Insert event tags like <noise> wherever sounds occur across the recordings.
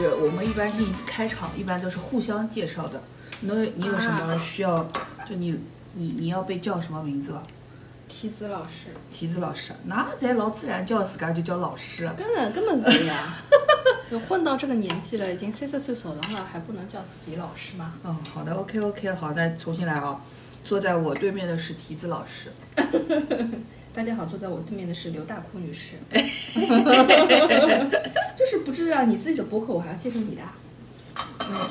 就是我们一般性开场一般都是互相介绍的。你有你有什么需要？就你你你要被叫什么名字吧？提子老师，提子老师，那咱老自然叫自家就叫老师了。根本根本是呀，就混到这个年纪了，已经三十岁走了，还不能叫自己老师吗？嗯，好的，OK OK，好，那重新来啊。坐在我对面的是提子老师。<laughs> 大家好，坐在我对面的是刘大哭女士。<laughs> 就是不知道你自己的博客，我还要介绍你的。嗯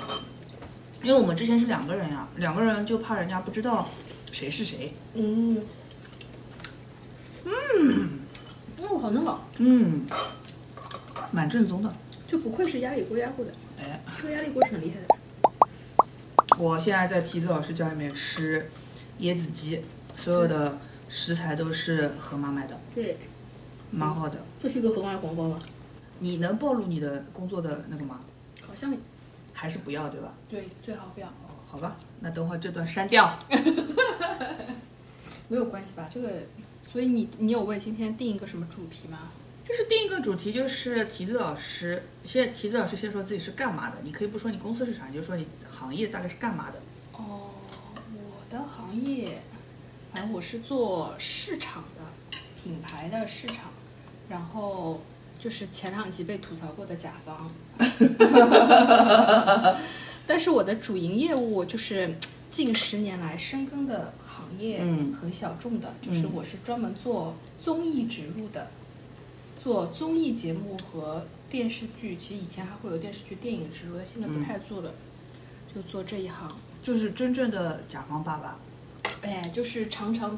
因为我们之前是两个人呀，两个人就怕人家不知道谁是谁。嗯，嗯，哦，好嫩哦，嗯，蛮正宗的。就不愧是压力锅压过的，哎，这个压力锅是很厉害的。我现在在提子老师家里面吃椰子鸡，所有的食材都是盒马买的，对，蛮好的。这是一个河马的广告吗？你能暴露你的工作的那个吗？好像还是不要，对吧？对，最好不要。哦，好吧，那等会儿这段删掉。<laughs> 没有关系吧？这个，所以你你有为今天定一个什么主题吗？就是定一个主题，就是提子老师，先提子老师先说自己是干嘛的，你可以不说你公司是啥，你就说你行业大概是干嘛的。哦，我的行业，反正我是做市场的，品牌的市场，然后就是前两集被吐槽过的甲方，<laughs> 但是我的主营业务就是近十年来深耕的行业嗯很小众的，就是嗯我是专门做综艺植入的，做综艺节目和电视剧，其实以前还会有电视剧、电影植入，但现在不太做了，就做这一行。就是真正的甲方爸爸。哎，就是常常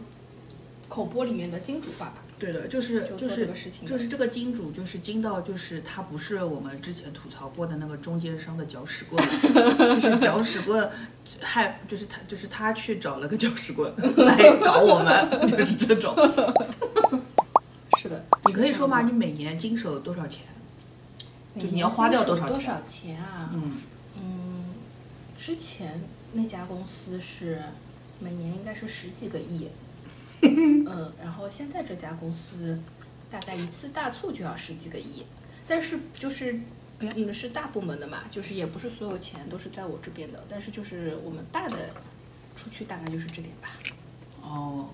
口播里面的金主爸爸，对的，就是就是这个事情就是这个金主，就是金到就是他不是我们之前吐槽过的那个中间商的搅屎棍，就是搅屎棍，害就是他就是他去找了个搅屎棍来搞我们，<laughs> 就是这种。<laughs> 是的。你可以说吗？你每年经手多少钱？就你要花掉多少多少钱啊？嗯，嗯，之前那家公司是每年应该是十几个亿，<laughs> 嗯，然后现在这家公司大概一次大促就要十几个亿，但是就是哎呀你们是大部门的嘛，就是也不是所有钱都是在我这边的，但是就是我们大的出去大概就是这点吧。哦，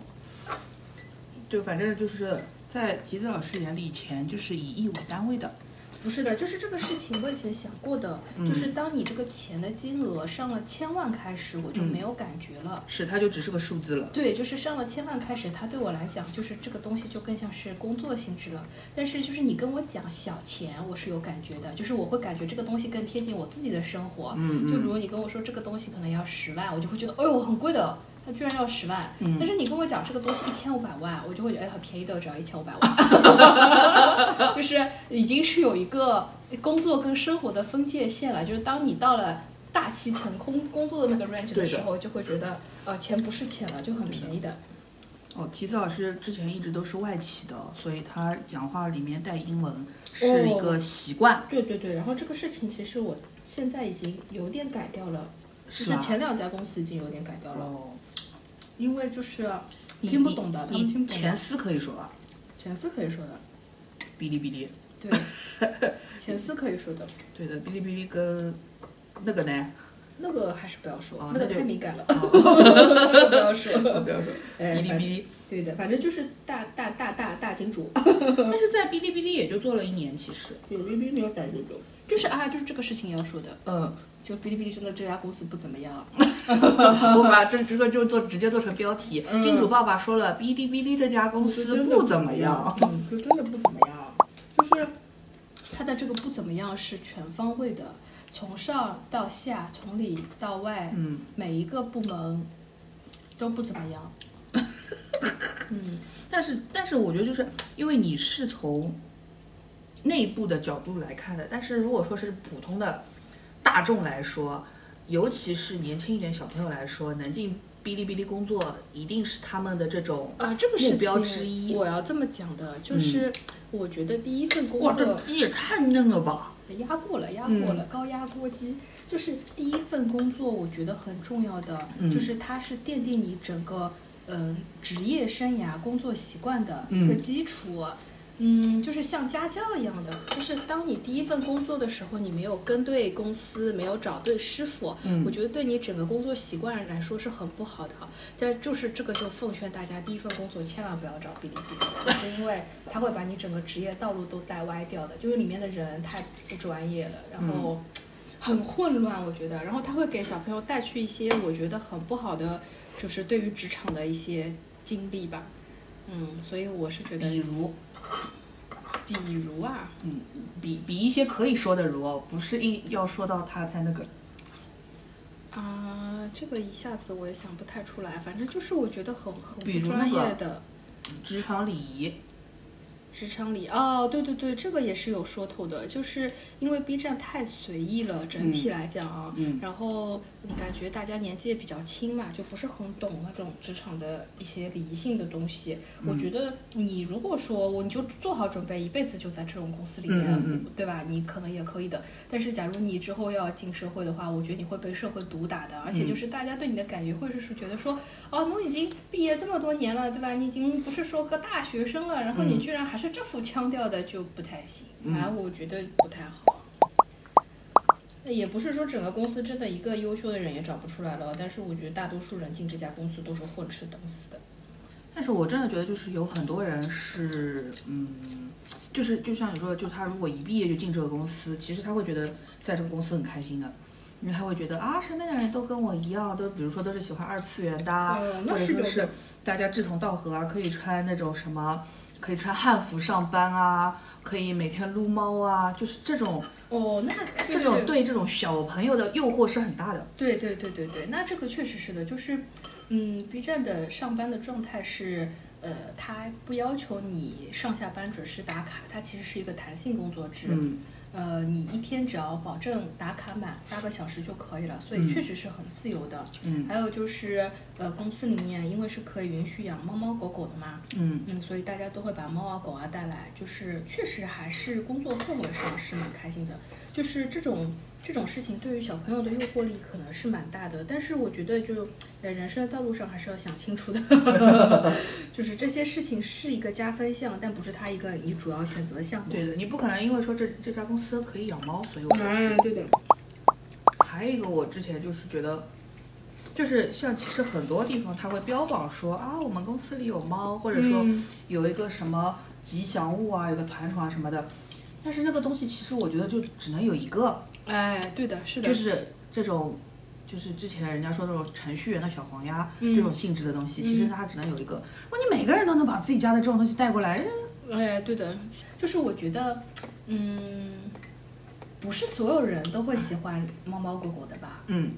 就反正就是在吉子老师眼里，钱就是以亿为单位的。不是的，就是这个事情我以前想过的，嗯就是当你这个钱的金额上了千万开始，我就嗯没有感觉了。是，它就只是个数字了。对，就是上了千万开始，它对我来讲，就是这个东西就更像是工作性质了。但是就是你跟我讲小钱，我是有感觉的，就是我会感觉这个东西更贴近我自己的生活。嗯就比如你跟我说这个东西可能要十万，我就会觉得，哎呦，很贵的，它居然要十万。嗯但是你跟我讲这个东西一千五百万，我就会觉得，哎，很便宜的，只要一千五百万。<laughs> 就是已经是有一个工作跟生活的分界线了。就是当你到了大气层工工作的那个 range 的时候，就会觉得，呃，钱不是钱了，就很便宜的。哦，提子老师之前一直都是外企的，所以他讲话里面带英文是哦一个习惯，对对对，然后这个事情其实我现在已经有点改掉了，就是？前两家公司已经有点改掉了，哦，因为就是你听不懂的，他们听不懂的。前司可以说吧？前四可以说的，哔哩哔哩，对，<laughs> 前四可以说的，对的，哔哩哔哩跟那个呢？那个还是不要说，哦那个太敏感了，哦 <laughs> 不要说。不要说，哔哩哔哩。对的，反正就是大大大大大金主，<laughs> 但是在哔哩哔哩也就做了一年，其实。有哔哩没有改这种，就是啊，就是这个事情要说的，嗯，就哔哩哔哩真的这家公司不怎么样，<laughs> 我把这这个就做直接做成标题。嗯金主爸爸说了，哔哩哔哩这家公司不怎么样。嗯，就真的不怎么样。就是它的这个不怎么样是全方位的，从上到下，从里到外，嗯，每一个部门都不怎么样。<laughs> 嗯，但是但是我觉得就是因为你是从内部的角度来看的，但是如果说是普通的大众来说，尤其是年轻一点小朋友来说，能进哔哩哔哩工作，一定是他们的这种啊，这个事目标之一。嗯我要这么讲的，就是我觉得第一份工作哇，这，鸡也太嫩了吧！压过了，压过了，高压锅鸡。就是第一份工作，我觉得很重要的，嗯就是它是奠定你整个嗯、职业生涯、工作习惯的一个嗯基础。嗯，就是像家教一样的，就是当你第一份工作的时候，你没有跟对公司，没有找对师傅，嗯我觉得对你整个工作习惯来说是很不好的。但就是这个就奉劝大家，第一份工作千万不要找哔哩哔哩，就是因为它会把你整个职业道路都带歪掉的，就是里面的人太不专业了，然后很混乱，我觉得，然后他会给小朋友带去一些我觉得很不好的，就是对于职场的一些经历吧。嗯，所以我是觉得比，如，比如啊，嗯，比比一些可以说的如哦，不是一要说到他太那个。啊，这个一下子我也想不太出来，反正就是我觉得很很专业的职场礼仪，职场里。哦，对对对，这个也是有说头的，就是因为 B 站太随意了，整体来讲啊，嗯然后嗯感觉大家年纪也比较轻嘛，就不是很懂那种职场的一些礼仪性的东西。我嗯觉得你如果说我你就做好准备，一辈子就在这种公司里面，嗯嗯对吧？你可能也可以的。但是假如你之后要进社会的话，我觉得你会被社会毒打的，而且嗯就是大家对你的感觉会是觉得说，哦，你已经毕业这么多年了，对吧？你已经不是说个大学生了，然后你嗯居然还是这副腔调的，就不太行。嗯反正我觉得不太好。也不是说整个公司真的一个优秀的人也找不出来了，但是我觉得大多数人进这家公司都是混吃等死的。但是我真的觉得就是有很多人是，嗯，就是就像你说的，就他如果一毕业就进这个公司，其实他会觉得在这个公司很开心的。因为他会觉得啊，身边的人都跟我一样，都比如说都是喜欢二次元的或者说是大家志同道合啊，可以穿那种什么，可以穿汉服上班啊，可以每天撸猫啊，就是这种哦，那这种对这种小朋友的诱惑是很大的。对对对对对，那这个确实是的，就是，嗯，B 站的上班的状态是，呃，它不要求你上下班准时打卡，它其实是一个弹性工作制。嗯呃，你一天只要保证打卡满八个小时就可以了，所以嗯确实是很自由的。嗯还有就是，呃，公司里面因为是可以允许养猫猫狗狗的嘛，嗯嗯，所以大家都会把猫啊狗啊带来，就是确实还是工作氛围上是蛮开心的。就是这种这种事情对于小朋友的诱惑力可能是蛮大的，但是我觉得就在人生的道路上还是要想清楚的，<laughs> 就是这些事情是一个加分项，但不是它一个你主要选择项目。对的，你不可能因为说这这家公司可以养猫，所以我就去。嗯，对的，还有一个，我之前就是觉得，就是像其实很多地方他会标榜说啊，我们公司里有猫，或者说嗯有一个什么吉祥物啊，有个团宠啊什么的。但是那个东西其实我觉得就只能有一个，哎，对的，是的，就是这种，就是之前人家说那种程序员的小黄鸭、嗯这种性质的东西，嗯其实它只能有一个。如果你每个人都能把自己家的这种东西带过来，哎，对的，就是我觉得，嗯，不是所有人都会喜欢猫猫狗狗的吧？嗯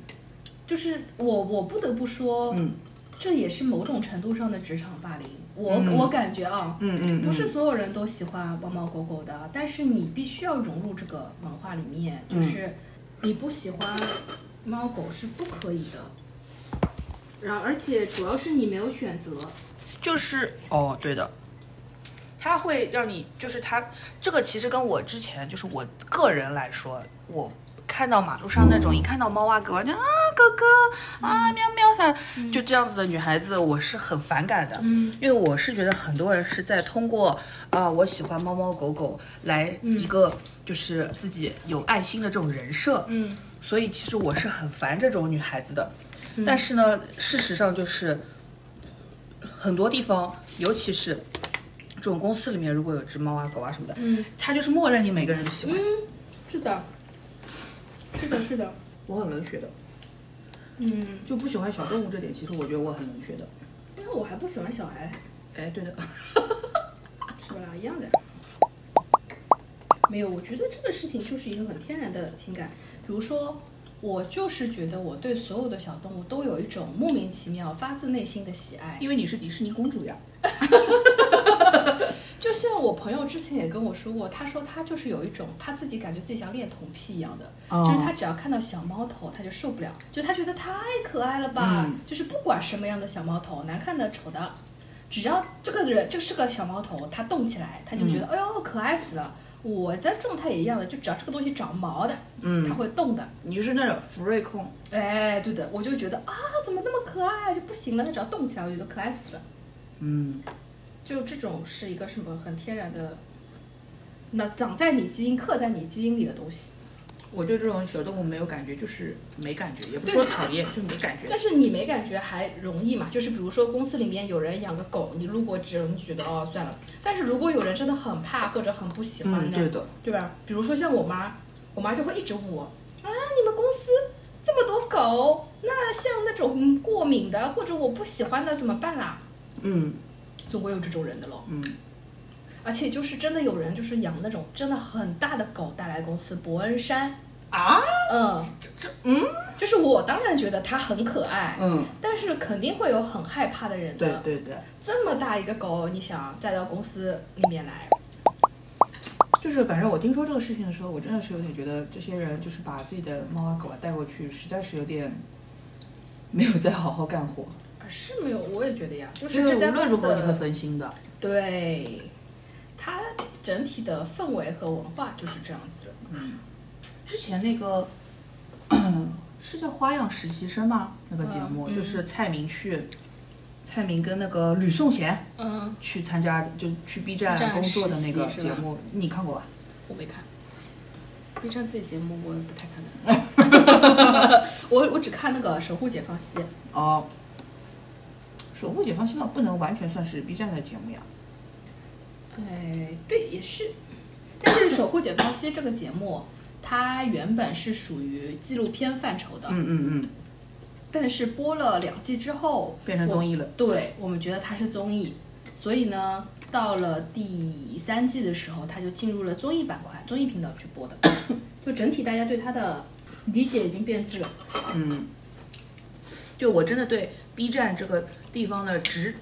就是我，我不得不说，嗯这也是某种程度上的职场霸凌。我、嗯。我感觉啊，嗯嗯，不是所有人都喜欢猫猫狗狗的，但是你必须要融入这个文化里面，嗯就是你不喜欢猫狗是不可以的。然后，而且主要是你没有选择，就是哦，对的，它会让你就是它这个其实跟我之前就是我个人来说，我看到马路上那种一看到猫啊狗啊就啊哥哥啊喵喵啥，就这样子的女孩子，我是很反感的。嗯。因为我是觉得很多人是在通过啊、我喜欢猫猫狗狗来一个就是自己有爱心的这种人设，嗯。所以其实我是很烦这种女孩子的。但是呢，事实上就是很多地方，尤其是这种公司里面，如果有只猫啊、狗啊什么的，嗯，它就是默认你每个人都喜欢。是的，是的，是的，我很冷血的，嗯，就不喜欢小动物这点，其实我觉得我很冷血的。因为我还不喜欢小孩，哎，对的，<laughs> 是吧？一样的。没有，我觉得这个事情就是一个很天然的情感。比如说，我就是觉得我对所有的小动物都有一种莫名其妙、发自内心的喜爱。因为你是迪士尼公主呀。<laughs> <laughs> 就像我朋友之前也跟我说过，他说他就是有一种他自己感觉自己像恋童癖一样的，哦就是他只要看到小猫头他就受不了，就他觉得太可爱了吧，嗯就是不管什么样的小猫头，难看的、丑的，只要这个人这是个小猫头，他动起来，他就觉得、哎呦可爱死了。我的状态也一样的，就只要这个东西长毛的，嗯它嗯，会动的。你是那种福瑞控，哎，对的，我就觉得啊，怎么那么可爱，就不行了。它只要动起来，我觉得可爱死了。嗯，就这种是一个什么很天然的，那长在你基因、刻在你基因里的东西。我对这种小动物没有感觉，就是没感觉，也不是说讨厌，就没感觉。但是你没感觉还容易嘛？就是比如说公司里面有人养个狗，你路过只能觉得哦算了。但是如果有人真的很怕或者很不喜欢嗯，的，对的，对吧？比如说像我妈，我妈就会一直问我啊，你们公司这么多狗，那像那种过敏的或者我不喜欢的怎么办啊？嗯总归有这种人的喽。嗯，而且就是真的有人就是养那种真的很大的狗带来公司，伯恩山，啊，嗯，这这嗯就是我当然觉得它很可爱，嗯，但是肯定会有很害怕的人的。对对对，这么大一个狗，你想带到公司里面来，就是反正我听说这个事情的时候，我真的是有点觉得这些人就是把自己的猫啊狗啊带过去，实在是有点没有在好好干活。是没有，我也觉得呀，就是无论如何你会分心的。对，它整体的氛围和文化就是这样子嗯。之前那个 <clears throat> 是叫《花样实习生》吗？那个节目、嗯就是蔡明去，蔡明跟那个吕颂贤嗯，去参加，就去 B 站工作的那个节目，你看过吧？我没看。B 站自己节目我不太看的，<laughs> 我我只看那个《守护解放西》。哦，守护解放西嘛，不能完全算是 B 站的节目呀。哎，对，也是。但是《守护解放西》这个节目，它原本是属于纪录片范畴的，嗯嗯嗯，但是播了两季之后，变成综艺了。对我们觉得它是综艺，所以呢，到了第三季的时候，它就进入了综艺板块，综艺频道去播的。就整体大家对它的理解已经变质了。嗯，就我真的对 B 站这个地方的职，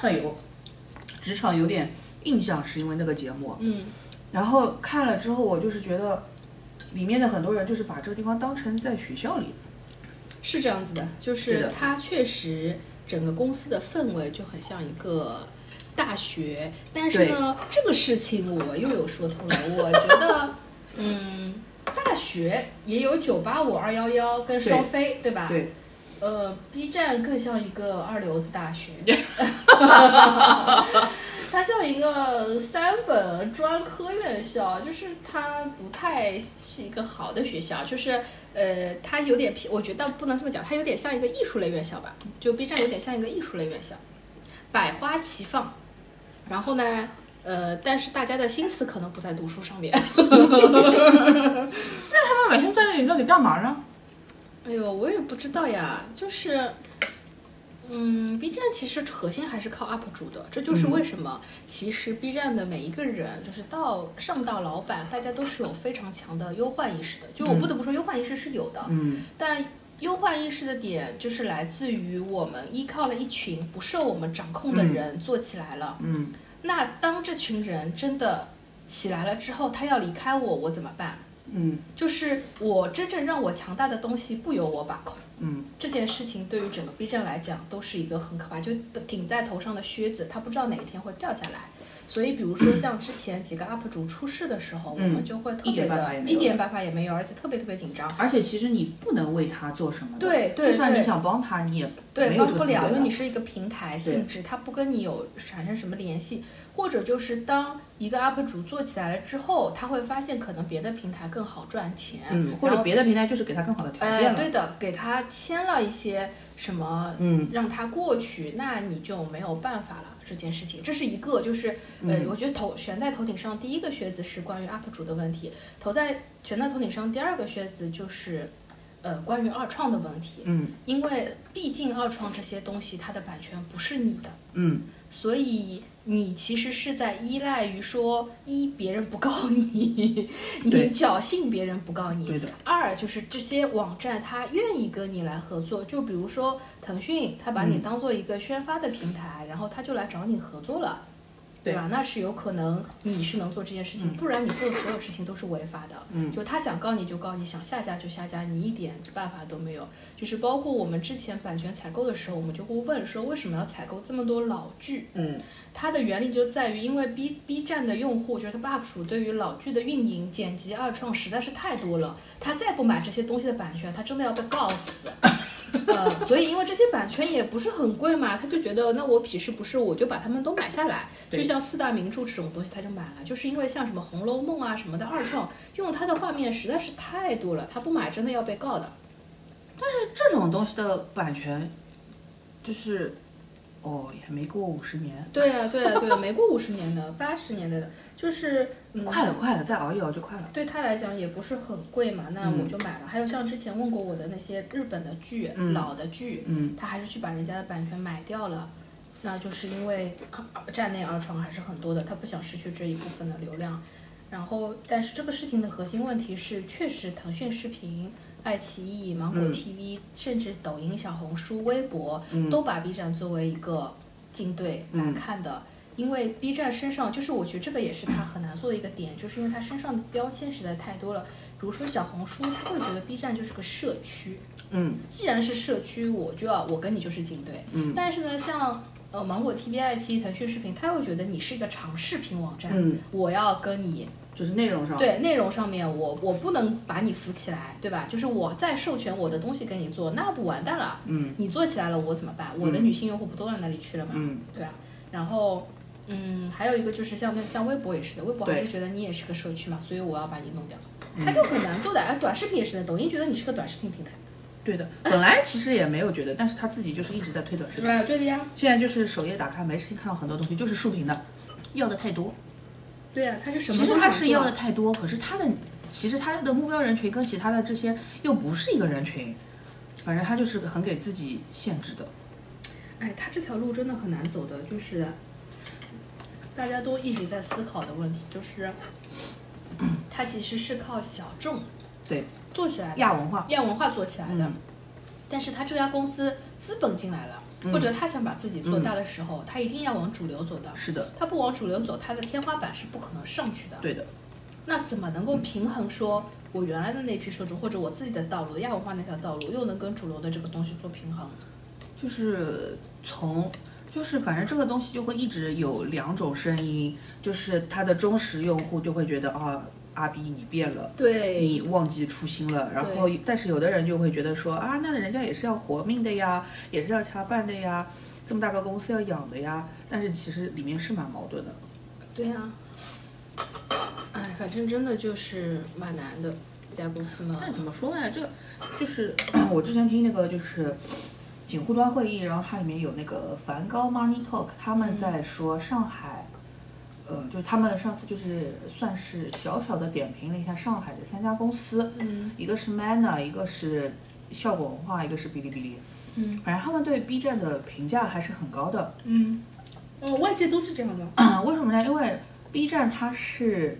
哎呦，职场有点印象，是因为那个节目。嗯，然后看了之后，我就是觉得里面的很多人就是把这个地方当成在学校里。是这样子的，就是它确实整个公司的氛围就很像一个大学，但是呢，这个事情我又有说头了。我觉得，嗯，大学也有九八五、二幺幺跟双非，对吧？对，呃，B 站更像一个二流子大学，<laughs> 它像一个三本专科院校，就是它不太是一个好的学校，就是呃，它有点偏，我觉得不能这么讲，它有点像一个艺术类院校吧，就 B 站有点像一个艺术类院校，百花齐放，然后呢。呃，但是大家的心思可能不在读书上面。<laughs> 那他们每天在那里到底干嘛呢？哎呦，我也不知道呀，就是，嗯，B 站其实核心还是靠 UP 主的，这就是为什么其实 B 站的每一个人，就是到上到老板，大家都是有非常强的忧患意识的。就我不得不说，忧患意识是有的，嗯但忧患意识的点就是来自于我们依靠了一群不受我们掌控的人做起来了。嗯那当这群人真的起来了之后，他要离开我，我怎么办？嗯就是我真正让我强大的东西不由我把控。嗯这件事情对于整个 B 站来讲都是一个很可怕，就顶在头上的靴子，它不知道哪一天会掉下来。所以，比如说 <clears throat> 像之前几个 UP 主出事的时候，嗯我们就会特别的一点办法也没有，而且特别特别紧张。而且其实你不能为他做什么。对对对就算你想帮他，你也对，帮不了，因为你是一个平台性质，他不跟你有产生什么联系，或者就是当一个 UP 主做起来了之后，他会发现可能别的平台更好赚钱，嗯，或者别的平台就是给他更好的条件哎，了。对的，给他签了一些什么，嗯让他过去，那你就没有办法了。这件事情，这是一个，就是呃，嗯我觉得头悬在头顶上第一个靴子是关于 UP 主的问题，头在悬在头顶上第二个靴子就是，呃，关于二创的问题，嗯因为毕竟二创这些东西它的版权不是你的，嗯所以你其实是在依赖于说一别人不告你，你侥幸别人不告你，对的。二就是这些网站他愿意跟你来合作，就比如说腾讯，他把你嗯当做一个宣发的平台，然后他就来找你合作了。对吧？那是有可能你是能做这件事情，不然你做的所有事情都是违法的。嗯就他想告你就告你，想下架就下架，你一点办法都没有。就是包括我们之前版权采购的时候，我们就会问说，为什么要采购这么多老剧？嗯它的原理就在于，因为 B B 站的用户就是他 UP 主对于老剧的运营、剪辑、二创实在是太多了，他再不买这些东西的版权，他真的要被告死。<laughs> 呃，所以因为这些版权也不是很贵嘛，他就觉得那我匹是不是我就把它们都买下来，就像四大名著这种东西他就买了，就是因为像什么《红楼梦》啊什么的二创，用它的画面实在是太多了，他不买真的要被告的。但是这种东西的版权，就是哦，也没过五十年，对啊，对啊，对啊，没过五十年的，八十年代的，就是嗯，快了快了，再熬一熬就快了。对他来讲也不是很贵嘛，那我就买了。还有像之前问过我的那些日本的剧、嗯老的剧，嗯他还是去把人家的版权买掉了，那就是因为啊站内二创还是很多的，他不想失去这一部分的流量。然后，但是这个事情的核心问题是，确实腾讯视频、爱奇艺、芒果嗯 TV，、甚至抖音、小红书、微博，嗯都把 B 站作为一个竞对来嗯看的。因为 B 站身上，就是我觉得这个也是它很难做的一个点，就是因为它身上的标签实在太多了。比如说小红书，他会觉得 B 站就是个社区，嗯既然是社区，我就要我跟你就是竞对。嗯但是呢，像呃芒果 TV、爱奇艺、腾讯视频，他会觉得你是一个长视频网站，嗯，我要跟你就是内容上。对内容上面我我不能把你扶起来，对吧？就是我再授权我的东西给你做，那不完蛋了。嗯你做起来了，我怎么办？我的女性用户不都到那里去了吗？嗯对啊，然后。嗯，还有一个就是像那像微博也是的，微博还是觉得你也是个社区嘛，所以我要把你弄掉，嗯它就很难做的。而短视频也是的，抖音觉得你是个短视频平台，对的，本来其实也没有觉得，但是他自己就是一直在推短视频。是吧？对的呀，现在就是首页打开，没事情看到很多东西就是竖屏的，要的太多。对呀，他是什么其实他是要的太多，可是他的其实他的目标人群跟其他的这些又不是一个人群，反正他就是很给自己限制的。哎，他这条路真的很难走的，就是大家都一直在思考的问题，就是他其实是靠小众对，做起来的，亚文化，亚文化做起来的，嗯但是他这家公司资本进来了，嗯或者他想把自己做大的时候，他一定要往主流走的。是的，他不往主流走，他的天花板是不可能上去的。对的，那怎么能够平衡说，我原来的那批受众，或者我自己的道路，亚文化那条道路，又能跟主流的这个东西做平衡？就是从。就是反正这个东西就会一直有两种声音，就是他的忠实用户就会觉得啊，阿 B 你变了，对你忘记初心了。然后，但是有的人就会觉得说啊，那人家也是要活命的呀，也是要恰饭的呀，这么大个公司要养的呀。但是其实里面是蛮矛盾的。对呀、哎，反正真的就是蛮难的，这家公司嘛。但怎么说呢？这个就是 <coughs> 我之前听那个就是锦湖端会议，然后它里面有那个梵高 Money Talk，他们在说上海，呃，就是他们上次就是算是小小的点评了一下上海的三家公司，嗯一个是 Mana，一个是效果文化，一个是哔哩哔哩。嗯反正他们对 B 站的评价还是很高的。嗯，哦，外界都是这样的。<clears throat> 为什么呢？因为 B 站它是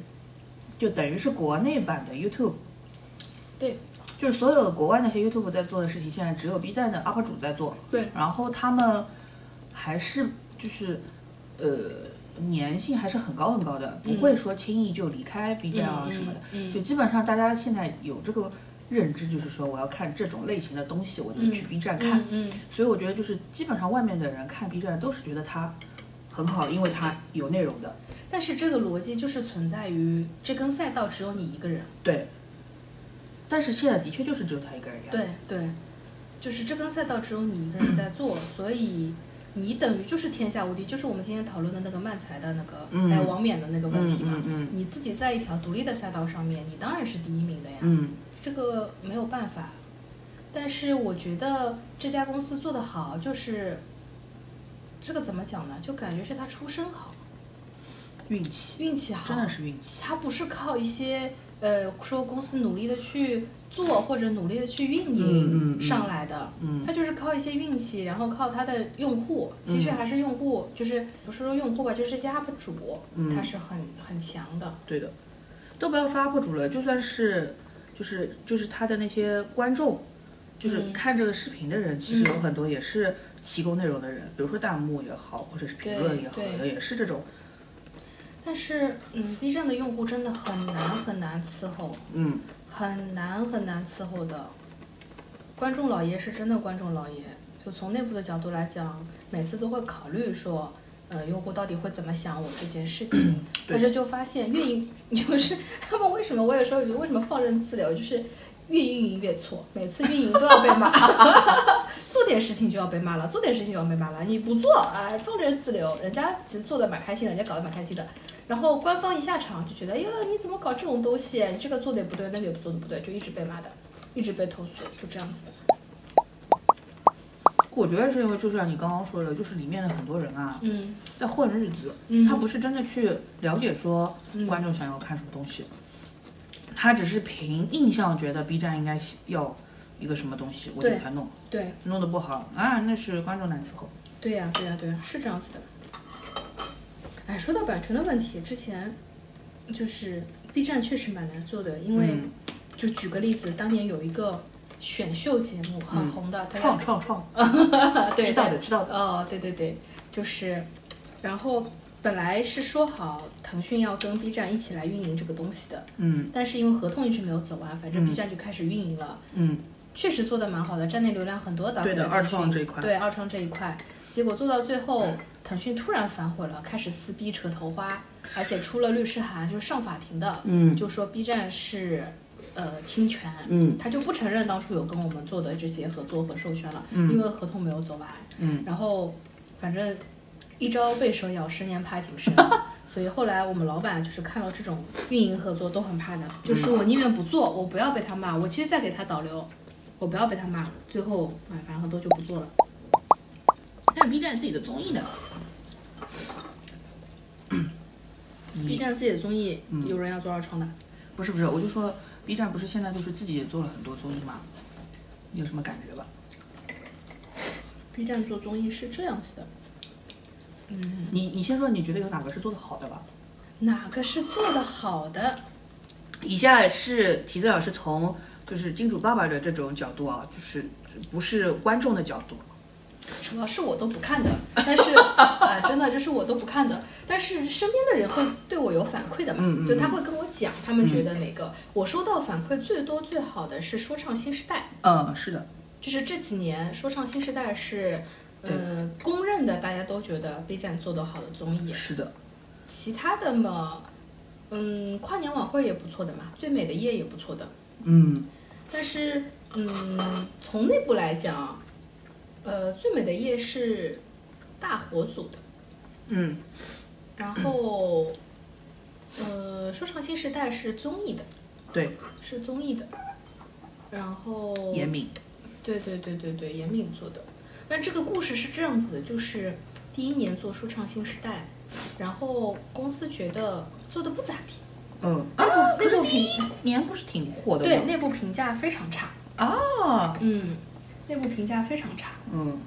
就等于是国内版的 YouTube。对。就是所有国外那些 YouTube 在做的事情，现在只有 B 站的 UP 主在做。对。然后他们还是就是呃粘性还是很高很高的，不会说轻易就离开 B 站啊什么的。就基本上大家现在有这个认知，就是说我要看这种类型的东西，我就去 B 站看。嗯嗯所以我觉得就是基本上外面的人看 B 站都是觉得它很好，因为它有内容的。但是这个逻辑就是存在于这根赛道只有你一个人。对。但是现在的确就是只有他一个人呀。对对，就是这根赛道只有你一个人在做，所以你等于就是天下无敌，就是我们今天讨论的那个漫才的那个，嗯还有王冕的那个问题嘛。嗯嗯你自己在一条独立的赛道上面，你当然是第一名的呀。嗯这个没有办法。但是我觉得这家公司做得好，就是这个怎么讲呢？就感觉是他出身好，运气运气好，真的是运气。他不是靠一些呃说公司努力的去做或者努力的去运营嗯上来的，嗯。他就是靠一些运气，然后靠他的用户，其实还是用户，就是不是说用户吧，就是这些 UP 主，嗯。他是很很强的。对的，都不要说 UP 主了，就算是就是就是他的那些观众，就是嗯。看这个视频的人，其实有很多也是提供内容的人，比如说弹幕也好，或者是评论也好，也是这种。但是，嗯，B 站的用户真的很难很难伺候，嗯，很难很难伺候的。观众老爷是真的观众老爷，就从内部的角度来讲，每次都会考虑说，呃，用户到底会怎么想我这件事情。但是就发现运营就是他们为什么我有时候就为什么放任自流，就是越运营越错，每次运营都要被骂，<laughs> 做点事情就要被骂了，做点事情就要被骂了。你不做，哎，放任自流，人家其实做的蛮开心的，人家搞得蛮开心的。然后官方一下场就觉得，哎呀，你怎么搞这种东西？你这个做的也不对，那个也做的不对，就一直被骂的，一直被投诉，就这样子的。我觉得是因为就像你刚刚说的，就是里面的很多人啊，嗯在混日子，嗯他不是真的去了解说嗯观众想要看什么东西，他只是凭印象觉得 B 站应该要一个什么东西，我就给他弄，对弄得不好啊，那是观众难伺候。对呀、对呀、对呀、是这样子的。哎，说到版权的问题，之前就是 B 站确实蛮难做的，因为、嗯。就举个例子，当年有一个选秀节目很嗯。红的，它创创创，<laughs> 对知道的知道的，哦，对对对，就是，然后本来是说好腾讯要跟 B 站一起来运营这个东西的，嗯。但是因为合同一直没有走完，反正嗯。B 站就开始运营了，嗯，确实做的蛮好的，站内流量很多的。对的二创这一块。对二创这一块，结果做到最后，腾讯突然反悔了，开始撕逼扯头花，而且出了律师函，就是上法庭的，嗯就说 B 站是。呃，侵权，嗯他就不承认当初有跟我们做的这些合作和授权了，嗯因为合同没有走完。嗯然后，反正一朝被蛇咬，十年怕井绳。<laughs> 所以后来我们老板就是看到这种运营合作都很怕的，就是我宁愿不做，我不要被他骂，我其实在给他导流，我不要被他骂。最后，哎，反正很多就不做了。还有 B 站自己的综艺呢，<coughs> B 站自己的综艺嗯有人要做二创的，不是不是，我就说 B 站不是现在就是自己也做了很多综艺吗，你有什么感觉吧？B 站做综艺是这样子的，嗯，你你先说，你觉得有哪个是做的好的吧？哪个是做的好的？以下是提子老师从就是金主爸爸的这种角度啊，就是不是观众的角度，主要是我都不看的，但是啊、真的就是我都不看的。但是身边的人会对我有反馈的嘛，嗯嗯就他会跟我讲，他们觉得哪个。我收到反馈最多最好的是说唱新时代，嗯，是的，就是这几年说唱新时代是，呃，公认的，大家都觉得 B 站做得好的综艺。是的，其他的嘛，嗯，跨年晚会也不错的嘛，最美的夜也不错的。嗯但是，嗯，从内部来讲，呃，最美的夜是大火组的，嗯。然后，呃，说唱新时代是综艺的，对，是综艺的，然后严敏，对对对对对，严敏做的。那这个故事是这样子的，就是第一年做说唱新时代，然后公司觉得做的不咋地，嗯，内部可是内部评年不是挺火的吗？对内部评价非常差，啊，嗯，内部评价非常差。嗯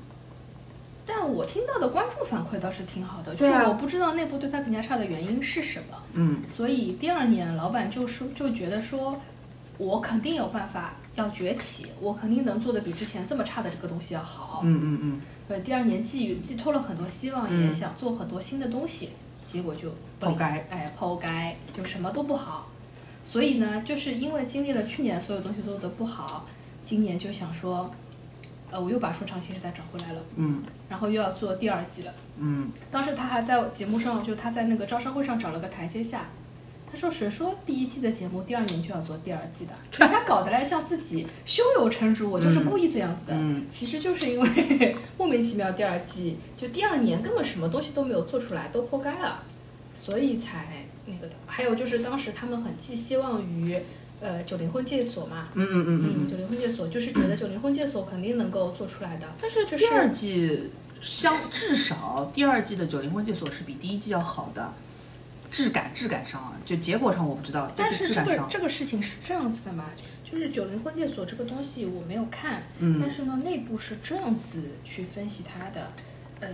但我听到的观众反馈倒是挺好的，就是我不知道内部对他评价差的原因是什么，嗯所以第二年老板就说就觉得说，我肯定有办法要崛起，我肯定能做的比之前这么差的这个东西要好。嗯嗯嗯，呃，第二年寄予寄托了很多希望，嗯也想做很多新的东西，结果就抛该哎，抛该就什么都不好。所以呢，就是因为经历了去年所有东西做的不好，今年就想说，呃，我又把说唱新时代找回来了，嗯然后又要做第二季了。嗯当时他还在节目上，就他在那个招商会上找了个台阶下。他说：“谁说第一季的节目第二年就要做第二季的？把他搞得来像自己胸有成竹，我就是故意这样子的。嗯其实就是因为 <laughs> 莫名其妙第二季就第二年根本什么东西都没有做出来，都破该了，所以才那个的。还有就是当时他们很寄希望于呃九零婚介所嘛，嗯嗯嗯嗯，九零婚介所就是觉得九零婚介所肯定能够做出来的。但是就是第二季相至少第二季的九零婚介所是比第一季要好的，质感质感上啊，就结果上我不知道，但是这个这个事情是这样子的嘛，就是九零婚介所这个东西我没有看，嗯。但是呢内部是这样子去分析它的，呃，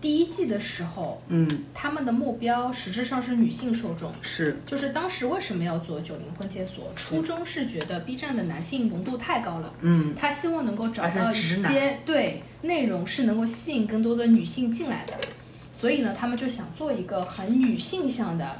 第一季的时候，嗯。他们的目标实质上是女性受众。是。就是当时为什么要做九零婚介所？初衷是觉得 B 站的男性浓度太高了，嗯。他希望能够找到一些对内容是能够吸引更多的女性进来的，所以呢，他们就想做一个很女性向的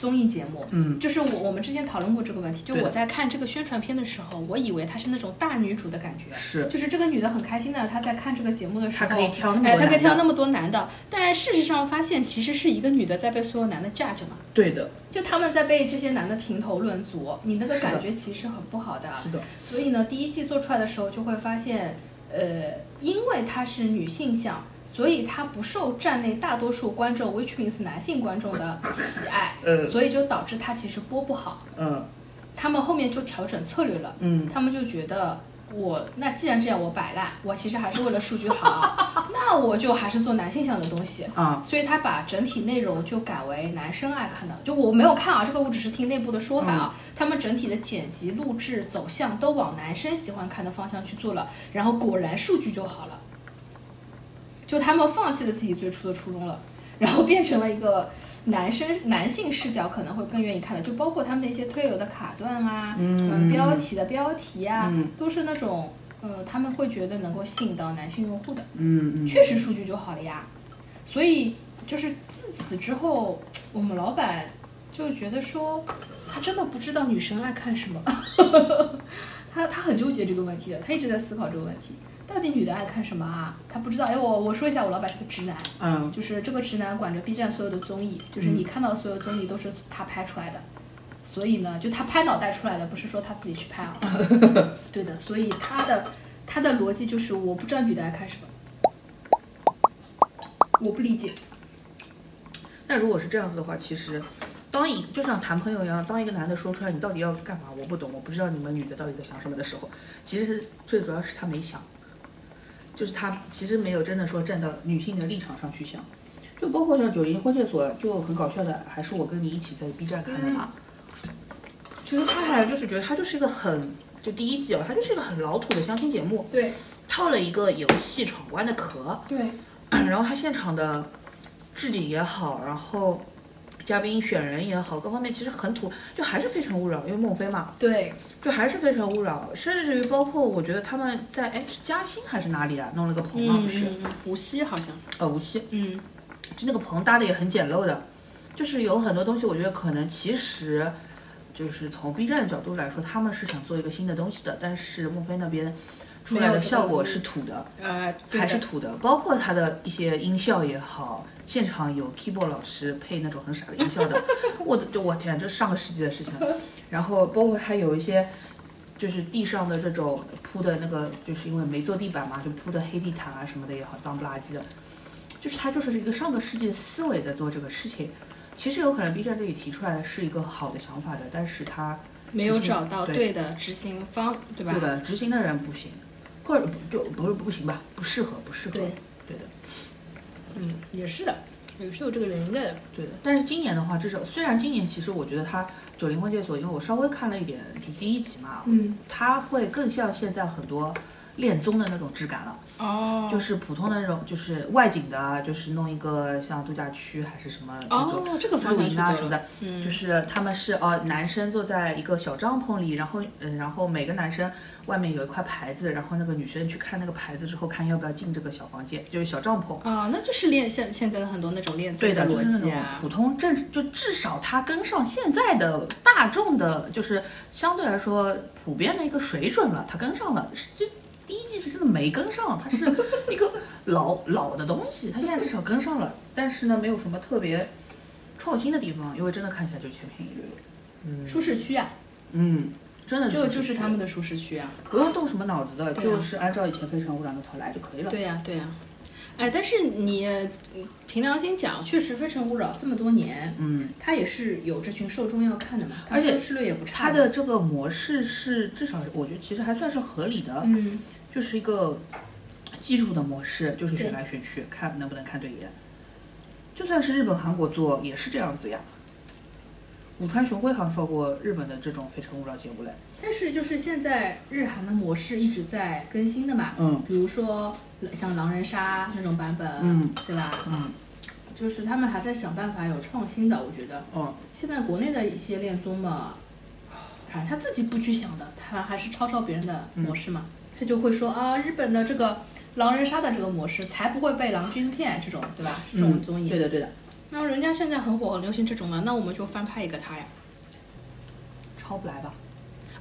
综艺节目。嗯，就是我我们之前讨论过这个问题，就我在看这个宣传片的时候，我以为她是那种大女主的感觉，是。就是这个女的很开心的，她在看这个节目的时候，她可以挑那么哎，她可以挑那么多男的，但事实上发现其实是一个女的在被所有男的架着嘛，对的，就他们在被这些男的评头论足，你那个感觉其实很不好的。是的，所以呢，第一季做出来的时候就会发现，呃，因为她是女性向，所以它不受站内大多数观众，which means 男性观众的喜爱，<laughs> 嗯所以就导致它其实播不好。嗯他们后面就调整策略了，嗯，他们就觉得我那既然这样，我摆烂，我其实还是为了数据好，<laughs> 那我就还是做男性向的东西。啊，所以他把整体内容就改为男生爱看的，就我没有看啊，这个我只是听内部的说法啊。他们整体的剪辑、录制走向都往男生喜欢看的方向去做了，然后果然数据就好了。就他们放弃了自己最初的初衷了，然后变成了一个男生男性视角可能会更愿意看的，就包括他们的一些推流的卡段啊，嗯标题的标题啊，嗯都是那种呃他们会觉得能够吸引到男性用户的。嗯嗯，确实数据就好了呀。所以就是自此之后，我们老板就觉得说，他真的不知道女生爱看什么，<laughs> 他他很纠结这个问题的，他一直在思考这个问题，到底女的爱看什么啊？她不知道。哎，我我说一下，我老板是个直男，嗯就是这个直男管着 B 站所有的综艺，就是你看到所有综艺都是他拍出来的。所以呢，就他拍脑袋出来的，不是说他自己去拍啊。<laughs> 对的，所以他的他的逻辑就是，我不知道女的爱看什么，我不理解。那如果是这样子的话，其实当一就像谈朋友一样，当一个男的说出来你到底要干嘛，我不懂，我不知道你们女的到底在想什么的时候，其实最主要是他没想，就是他其实没有真的说站到女性的立场上去想。就包括像九零婚介所，就很搞笑的，还是我跟你一起在 B 站看的嘛。其实他还就是觉得他就是一个很，就第一季哦，他就是一个很老土的相亲节目，对套了一个游戏闯关的壳，对，<clears throat> 然后他现场的置景也好，然后嘉宾选人也好，各方面其实很土，就还是非诚勿扰，因为孟非嘛，对，就还是非诚勿扰，甚至于包括我觉得他们在哎是嘉兴还是哪里啊，弄了个棚嘛，不是，嗯，无锡好像，呃无锡，嗯，就那个棚搭的也很简陋的，就是有很多东西，我觉得可能其实。就是从 B 站的角度来说，他们是想做一个新的东西的，但是孟非那边出来的效果是土的，呃，还是土的，包括它的一些音效也好，现场有 keyboard 老师配那种很傻的音效的，我的就我天，这是上个世纪的事情了。然后包括还有一些，就是地上的这种铺的那个，就是因为没做地板嘛，就铺的黑地毯啊什么的也好，脏不拉几的，就是它就是一个上个世纪的思维在做这个事情。其实有可能 B 站这里提出来的是一个好的想法的，但是它没有找到对对的执行方，对吧？对的执行的人不行，或者不就不是不行吧，不适合，不适合。对对的。嗯，也是的，也是有这个原因的。对的，但是今年的话，至少虽然今年其实我觉得它九零婚介所，因为我稍微看了一点，就第一集嘛，嗯，它会更像现在很多恋综的那种质感了，哦，就是普通的那种，就是外景的啊，就是弄一个像度假区还是什么那这个营啊什么的，嗯，就是他们是哦，男生坐在一个小帐篷里，然后嗯，然后每个男生外面有一块牌子，然后那个女生去看那个牌子之后，看要不要进这个小房间，就是小帐篷。啊，那就是恋现现在的很多那种练对的，的就是那种逻辑啊。普通正，就至少它跟上现在的大众的，就是相对来说普遍的一个水准了，它跟上了。是这第一季是真的没跟上，它是一个老老的东西，它现在至少跟上了，但是呢，没有什么特别创新的地方，因为真的看起来就千篇一律。嗯舒适区啊，嗯，真的是这个就是他们的，舒适区啊。不用动什么脑子的，啊就是按照以前《非诚勿扰》那套来就可以了。对呀、对呀、哎，但是你嗯凭良心讲，确实《非诚勿扰》这么多年，嗯，它也是有这群受众要看的嘛，而且收视率也不差。它的这个模式是至少我觉得其实还算是合理的。嗯，就是一个技术的模式，就是选来选去，看能不能看对眼。就算是日本、韩国做，也是这样子呀。武川雄辉好像说过日本的这种《非诚勿扰》节目嘞。但是就是现在日韩的模式一直在更新的嘛，嗯比如说像狼人杀那种版本，嗯对吧？嗯就是他们还在想办法有创新的，我觉得。哦，现在国内的一些恋综嘛，反正他自己不去想的，他还是抄抄别人的模式嘛。他就会说啊，日本的这个狼人杀的这个模式，才不会被狼君骗这种，对吧？这种综艺。对的对的，那人家现在很火，很流行这种了，那我们就翻拍一个他呀。抄不来吧？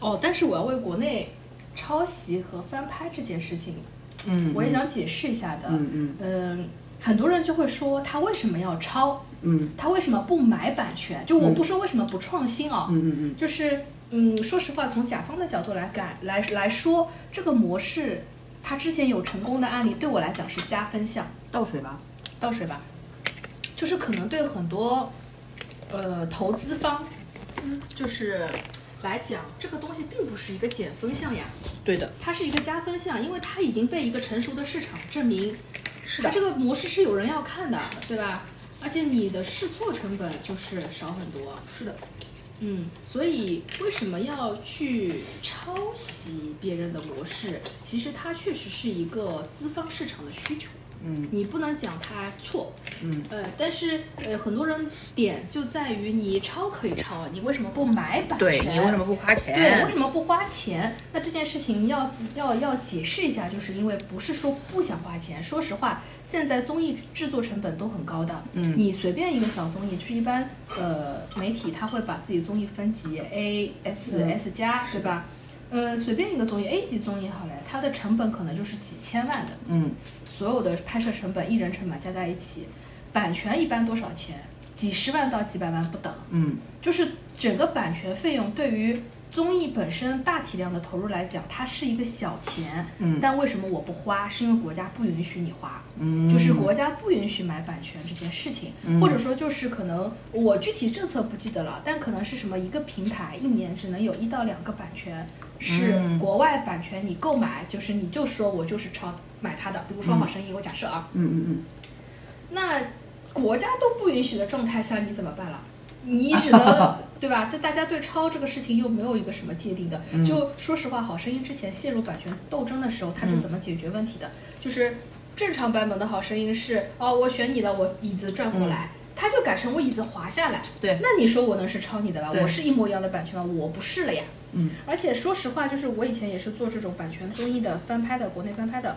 哦，但是我要为国内抄袭和翻拍这件事情，嗯我也想解释一下的。嗯嗯嗯，很多人就会说他为什么要抄？嗯他为什么不买版权？就我不说为什么不创新啊，嗯嗯嗯就是嗯，说实话，从甲方的角度来改来来说，这个模式它之前有成功的案例，对我来讲是加分项。嗯，倒水吧。倒水吧，就是可能对很多呃投资方资就是来讲，这个东西并不是一个减分项呀，对的，它是一个加分项，因为它已经被一个成熟的市场证明，是的它这。个模式是有人要看的，对吧？而且你的试错成本就是少很多，是的，嗯，所以为什么要去抄袭别人的模式？其实它确实是一个资方市场的需求。嗯你不能讲它错，嗯，呃，但是呃，很多人点就在于你抄可以抄，你为什么不买版权？对你为什么不花钱？对，为什么不花钱？那这件事情要要要解释一下，就是因为不是说不想花钱。说实话，现在综艺制作成本都很高的。嗯你随便一个小综艺，就是一般呃媒体他会把自己综艺分级 A、S、嗯 S 加，对吧？呃，随便一个综艺 A 级综艺好了，它的成本可能就是几千万的，嗯所有的拍摄成本、艺人成本加在一起，版权一般多少钱？几十万到几百万不等。嗯就是整个版权费用对于综艺本身大体量的投入来讲，它是一个小钱。嗯但为什么我不花？是因为国家不允许你花，嗯，就是国家不允许买版权这件事情，嗯或者说就是可能我具体政策不记得了，但可能是什么一个平台一年只能有一到两个版权是嗯国外版权，你购买就是你就说我就是抄买它的，比如说好声音，我假设啊，嗯嗯嗯，那国家都不允许的状态下，你怎么办了？你只能 <laughs> 对吧？这大家对抄这个事情又没有一个什么界定的。嗯就说实话，《好声音》之前陷入版权斗争的时候，它是怎么解决问题的？就是正常版本的《好声音》是哦，我选你了，我椅子转过来。它就改成我椅子滑下来，对那你说我能是抄你的吧？我是一模一样的版权吗？我不是了呀。嗯，而且说实话，就是我以前也是做这种版权综艺的翻拍的，国内翻拍的，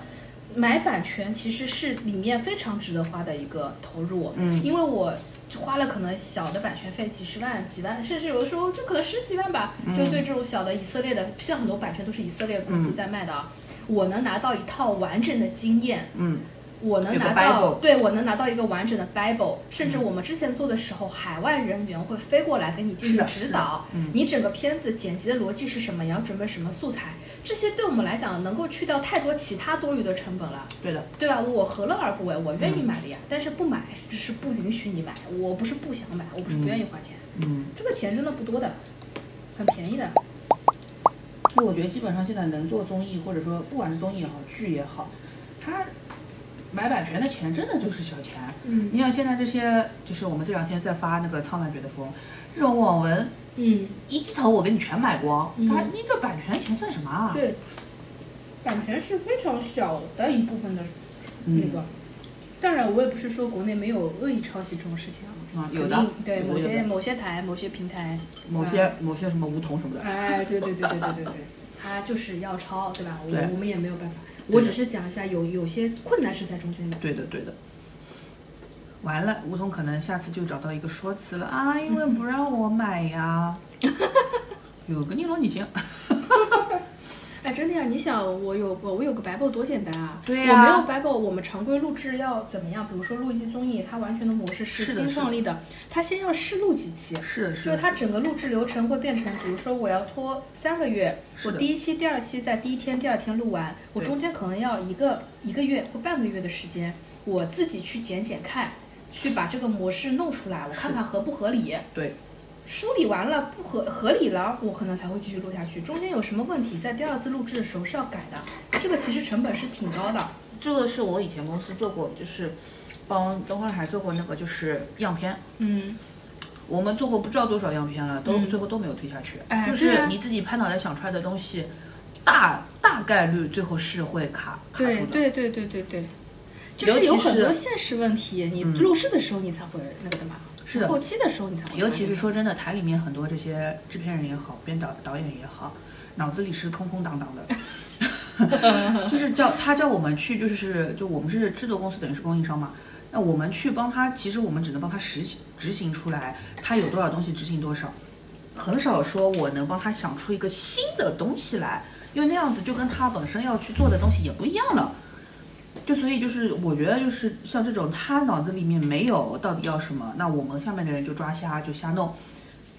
买版权其实是里面非常值得花的一个投入。嗯因为我花了可能小的版权费几十万、几万，甚至有的时候就可能十几万吧。就对这种小的以色列的，像很多版权都是以色列公司在卖的啊，我能拿到一套完整的经验，嗯我能拿到，对我能拿到一个完整的 Bible，甚至我们之前做的时候，海外人员会飞过来给你进行指导，嗯。你整个片子剪辑的逻辑是什么，你要准备什么素材，这些对我们来讲能够去掉太多其他多余的成本了，对的，对吧？我何乐而不为？我愿意买的嗯呀，但是不买只是不允许你买，我不是不想买，我不是不愿意花钱，嗯，这个钱真的不多的，很便宜的，所以我觉得基本上现在能做综艺，或者说不管是综艺也好，剧也好，它买版权的钱真的就是小钱。嗯你像现在这些，就是我们这两天在发那个《苍兰诀的风》这种网文，嗯，一季头我给你全买光，嗯它你这版权钱算什么啊？对，版权是非常小的一部分的那嗯个。当然，我也不是说国内没有恶意抄袭这种事情啊，啊，有的，对某些某些台、某些平台，某些某些什么梧桐什么的，哎，对对对对对对对，他就是要抄，对吧？我对我们也没有办法，对我只是讲一下有有些困难是在中间的。对的对的。完了，吴桐可能下次就找到一个说辞了啊，因为不让我买呀。有个尼罗你行，<laughs> 哎，真的呀，你想，我有个我有个 Bible 多简单啊！对呀我没有 Bible，我们常规录制要怎么样？比如说录一期综艺，它完全的模式是新创立的，它先要试录几期，是的，是的，就是它整个录制流程会变成，比如说我要拖三个月，我第一期、第二期在第一天、第二天录完，我中间可能要一个一个月或半个月的时间，我自己去剪剪看，去把这个模式弄出来，我看看合不合理。对，梳理完了不合合理了，我可能才会继续录下去。中间有什么问题，在第二次录制的时候是要改的，这个其实成本是挺高的。这个是我以前公司做过，就是帮东方海做过那个就是样片，嗯，我们做过不知道多少样片了，都、嗯最后都没有推下去。哎就是你自己拍脑袋想出来的东西，大大概率最后是会卡卡住的。对对对对对对，就是有很多现实问题，你嗯录制的时候你才会那个的嘛，是的后期的时候你才会。尤其是说真的，台里面很多这些制片人也好，编导导演也好，脑子里是空空荡荡的。<laughs> 就是叫他叫我们去，就是就我们是制作公司，等于是供应商嘛。那我们去帮他，其实我们只能帮他实行执行出来，他有多少东西执行多少，很少说我能帮他想出一个新的东西来，因为那样子就跟他本身要去做的东西也不一样了。就所以就是我觉得就是像这种他脑子里面没有到底要什么，那我们下面的人就抓瞎就瞎弄，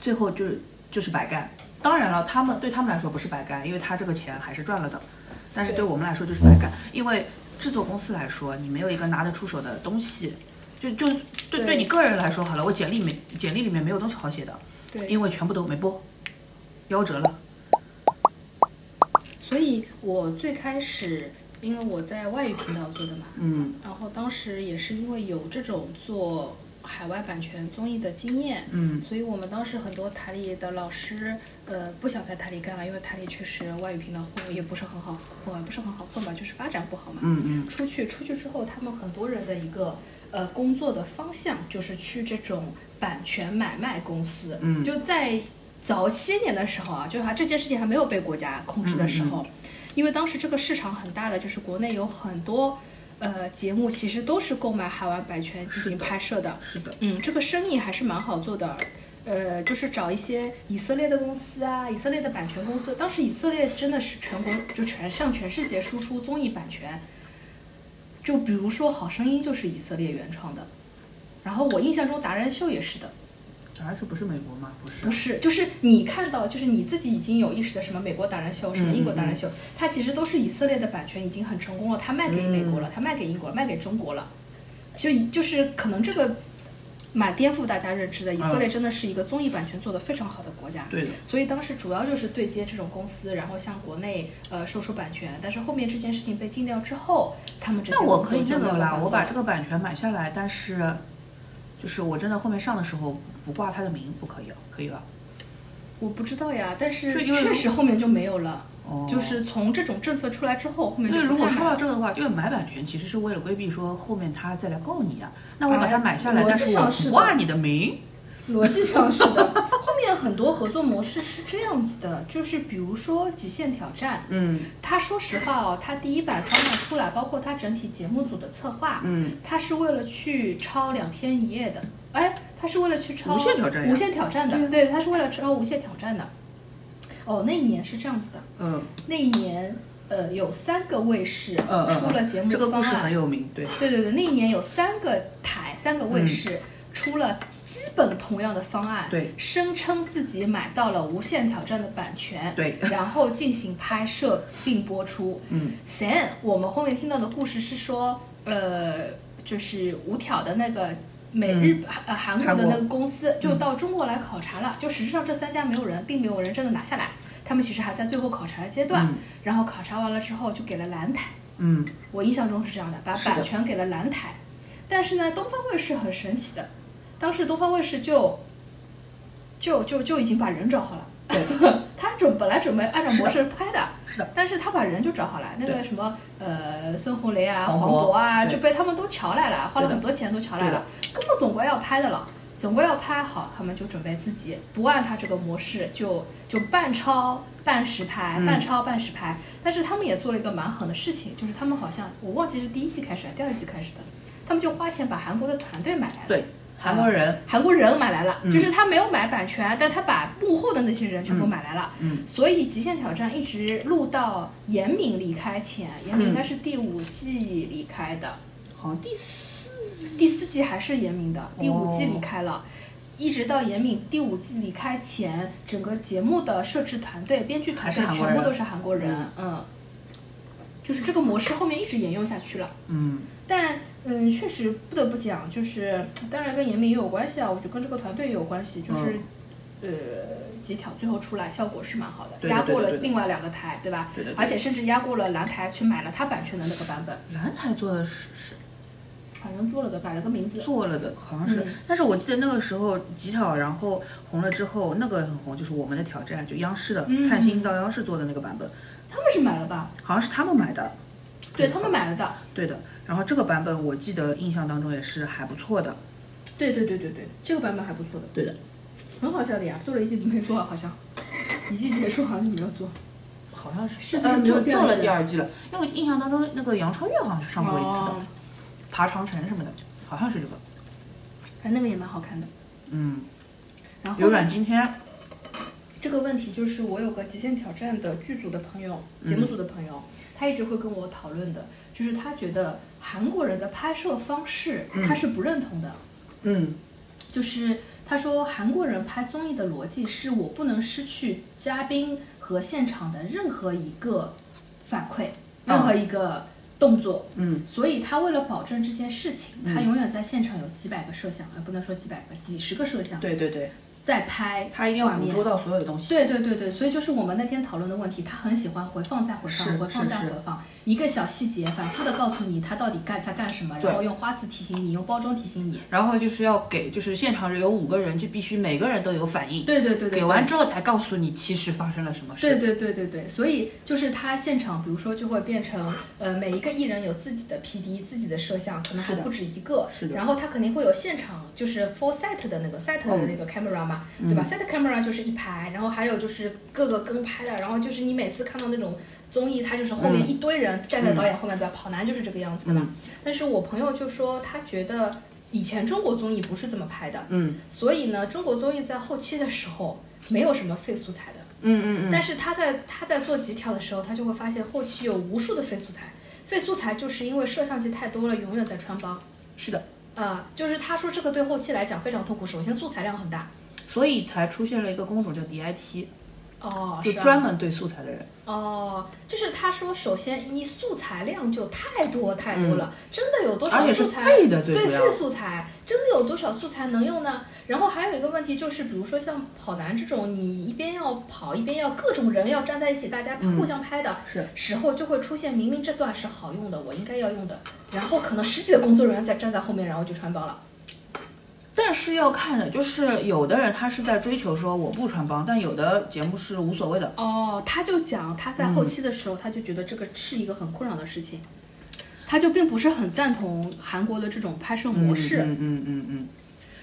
最后就是就是白干。当然了，他们对他们来说不是白干，因为他这个钱还是赚了的，但是对我们来说就是白干，因为制作公司来说，你没有一个拿得出手的东西，就就对对对你个人来说好了，我简历没简历里面没有东西好写的，对，因为全部都没播，夭折了。所以我最开始，因为我在外语频道做的嘛，嗯然后当时也是因为有这种做海外版权综艺的经验，嗯所以我们当时很多台里的老师，呃，不想在台里干了，因为台里确实外语频道混也不是很好混，也不是很好混吧，就是发展不好嘛。嗯嗯出去出去之后，他们很多人的一个呃工作的方向就是去这种版权买卖公司。嗯就在早些年的时候啊，就还这件事情还没有被国家控制的时候，因为当时这个市场很大的，就是国内有很多呃节目其实都是购买海外版权进行拍摄的。是的，嗯，这个生意还是蛮好做的。呃，就是找一些以色列的公司啊，以色列的版权公司。当时以色列真的是全国就全向全世界输出综艺版权，就比如说《好声音》就是以色列原创的，然后我印象中达人秀也是的，达人秀不是美国吗？不是，不是，就是你看到，就是你自己已经有意识的什么美国达人秀，什么英国达人秀，它其实都是以色列的版权已经很成功了，它卖给美国了，它卖给英国了，卖给中国了，就就是可能这个蛮颠覆大家认知的，以色列真的是一个综艺版权做得非常好的国家。对的，所以当时主要就是对接这种公司，然后向国内呃售出版权，但是后面这件事情被禁掉之后，他们这些那我可以工作就那个啦，没有办法做我把这个版权买下来，但是就是我真的后面上的时候不挂他的名，不可以了，可以吧。我不知道呀，但是确实后面就没有了。哦，就是从这种政策出来之后，后面就因为如果说到这个的话，因为买版权其实是为了规避说后面他再来告你呀、那我把它买下来，哎但是我不挂你的名，逻辑上是的，<laughs> 很多合作模式是这样子的，就是比如说《极限挑战》，嗯。他说实话哦，他第一版方案出来，包括他整体节目组的策划，嗯，他是为了去抄两天一夜的，哎，他是为了去抄无限挑战无限挑战的，对，他是为了抄无限挑战的。哦，那一年是这样子的，嗯。那一年呃有三个卫视出了节目这个故事很有名，对，对对对，那一年有三个台、三个卫视、出了基本同样的方案，对。声称自己买到了《无限挑战》的版权，对。<laughs> 然后进行拍摄并播出。嗯。Then 我们后面听到的故事是说，呃，就是五挑的那个。美日、呃韩国的那个公司就到中国来考察了，就实际上这三家没有人，并没有人真的拿下来，他们其实还在最后考察的阶段。嗯。然后考察完了之后就给了蓝台，嗯。我印象中是这样的，把版权给了蓝台，但是呢，东方卫视很神奇的，当时东方卫视就就就就已经把人找好了。<laughs> 他准本来准备按照模式拍的，是的，但是他把人就找好了，那个什么呃孙红雷啊、黄黄渤渤啊，就被他们都瞧来了，花了很多钱都瞧来了，根本总归要拍的了。总归要拍好，他们就准备自己不按他这个模式，就就半抄半实拍，嗯半抄半实拍。但是他们也做了一个蛮狠的事情，就是他们好像我忘记是第一季开始还是第二季开始的，他们就花钱把韩国的团队买来了。对，韩国人，韩国人买来了，嗯。就是他没有买版权，但他把幕后的那些人全部买来了。嗯所以《极限挑战》一直录到严敏离开前，严敏应该是第五季离开的，好像第四，第四季还是严敏的，第五季哦离开了。一直到严敏第五季离开前，整个节目的摄制团队、编剧团队全部都是韩国人，嗯，就是这个模式后面一直沿用下去了。嗯。但嗯，确实不得不讲，就是当然跟严明也有关系啊，我觉得跟这个团队也有关系，就是、呃几条最后出来效果是蛮好的，压过了对的对的另外两个台，对吧？对的对而且甚至压过了蓝台去买了他版权的那个版本，蓝台做的是是反正做了个改了个名字。做了的，好像是。嗯但是我记得那个时候极挑，然后红了之后，那个很红，就是我们的挑战，就央视的、嗯灿星到央视做的那个版本，他们是买了吧？好像是他们买的。对他们买了的。对的，然后这个版本我记得印象当中也是还不错的。对对对对对，这个版本还不错的，对的，很好笑的呀，做了一季没做，好像一季结束好像你没有做。好像是是不是呃做没有做了第二季了，因为我印象当中那个杨超越好像是上过一次的，哦爬长城什么的，好像是这个。反正那个也蛮好看的。嗯，然后有软今天，这个问题就是我有个《极限挑战》的剧组的朋友，节目组的朋友，他一直会跟我讨论的，就是他觉得韩国人的拍摄方式他是不认同的，嗯。就是他说韩国人拍综艺的逻辑是我不能失去嘉宾和现场的任何一个反馈，任何一个动作，嗯。所以他为了保证这件事情，他嗯永远在现场有几百个摄像，呃，不能说几百个，几十个摄像。对对对，在拍他一定要捕捉到所有的东西。对对对对，所以就是我们那天讨论的问题，他很喜欢回放再回放，回放再回放，一个小细节反复的告诉你他到底干在干什么，然后用花字提醒你，用包装提醒你。然后就是要给，就是现场有五个人，就必须每个人都有反应，对对对对，给完之后才告诉你其实发生了什么事。对对对对对，所以就是他现场，比如说就会变成，呃，每一个艺人有自己的 PD，自己的摄像，可能还不止一个。是的然后他肯定会有现场，就是 full set 的那个 set 的那个 camera 嘛，对吧？set camera 就是一排，然后还有就是各个跟拍的，然后就是你每次看到那种综艺，他就是后面一堆人站在导演后面，对吧？跑男就是这个样子的嘛。但是我朋友就说，他觉得以前中国综艺不是这么拍的，嗯所以呢，中国综艺在后期的时候没有什么废素材的。嗯嗯嗯，但是他在他在做极挑的时候，他就会发现后期有无数的废素材，废素材就是因为摄像机太多了，永远在穿帮。是的，啊、就是他说这个对后期来讲非常痛苦。首先素材量很大，所以才出现了一个工种叫 DIT，哦，就专门对素材的人。哦，就是他说，首先一素材量就太多太多了，真的有多少嗯而且是素材？废的对废素材，真的有多少素材能用呢？然后还有一个问题就是，比如说像跑男这种，你一边要跑，一边要各种人要站在一起，大家互相拍的，是时候就会出现，明明这段是好用的，我应该要用的，然后可能十几个工作人员在站在后面，然后就穿帮了。但是要看的，就是有的人他是在追求说我不穿帮，但有的节目是无所谓的。哦，他就讲他在后期的时候，他就觉得这个是一个很困扰的事情，他就并不是很赞同韩国的这种拍摄模式。嗯嗯嗯嗯，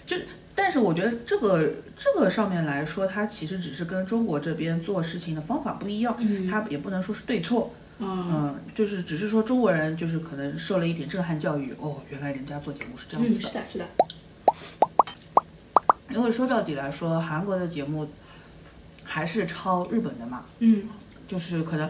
就但是我觉得这个这个上面来说，他其实只是跟中国这边做事情的方法不一样，嗯它也不能说是对错，嗯嗯，就是只是说中国人就是可能受了一点震撼教育，哦，原来人家做节目是这样嗯，子的。是的，是的，因为说到底来说，韩国的节目还是抄日本的嘛，嗯。就是可能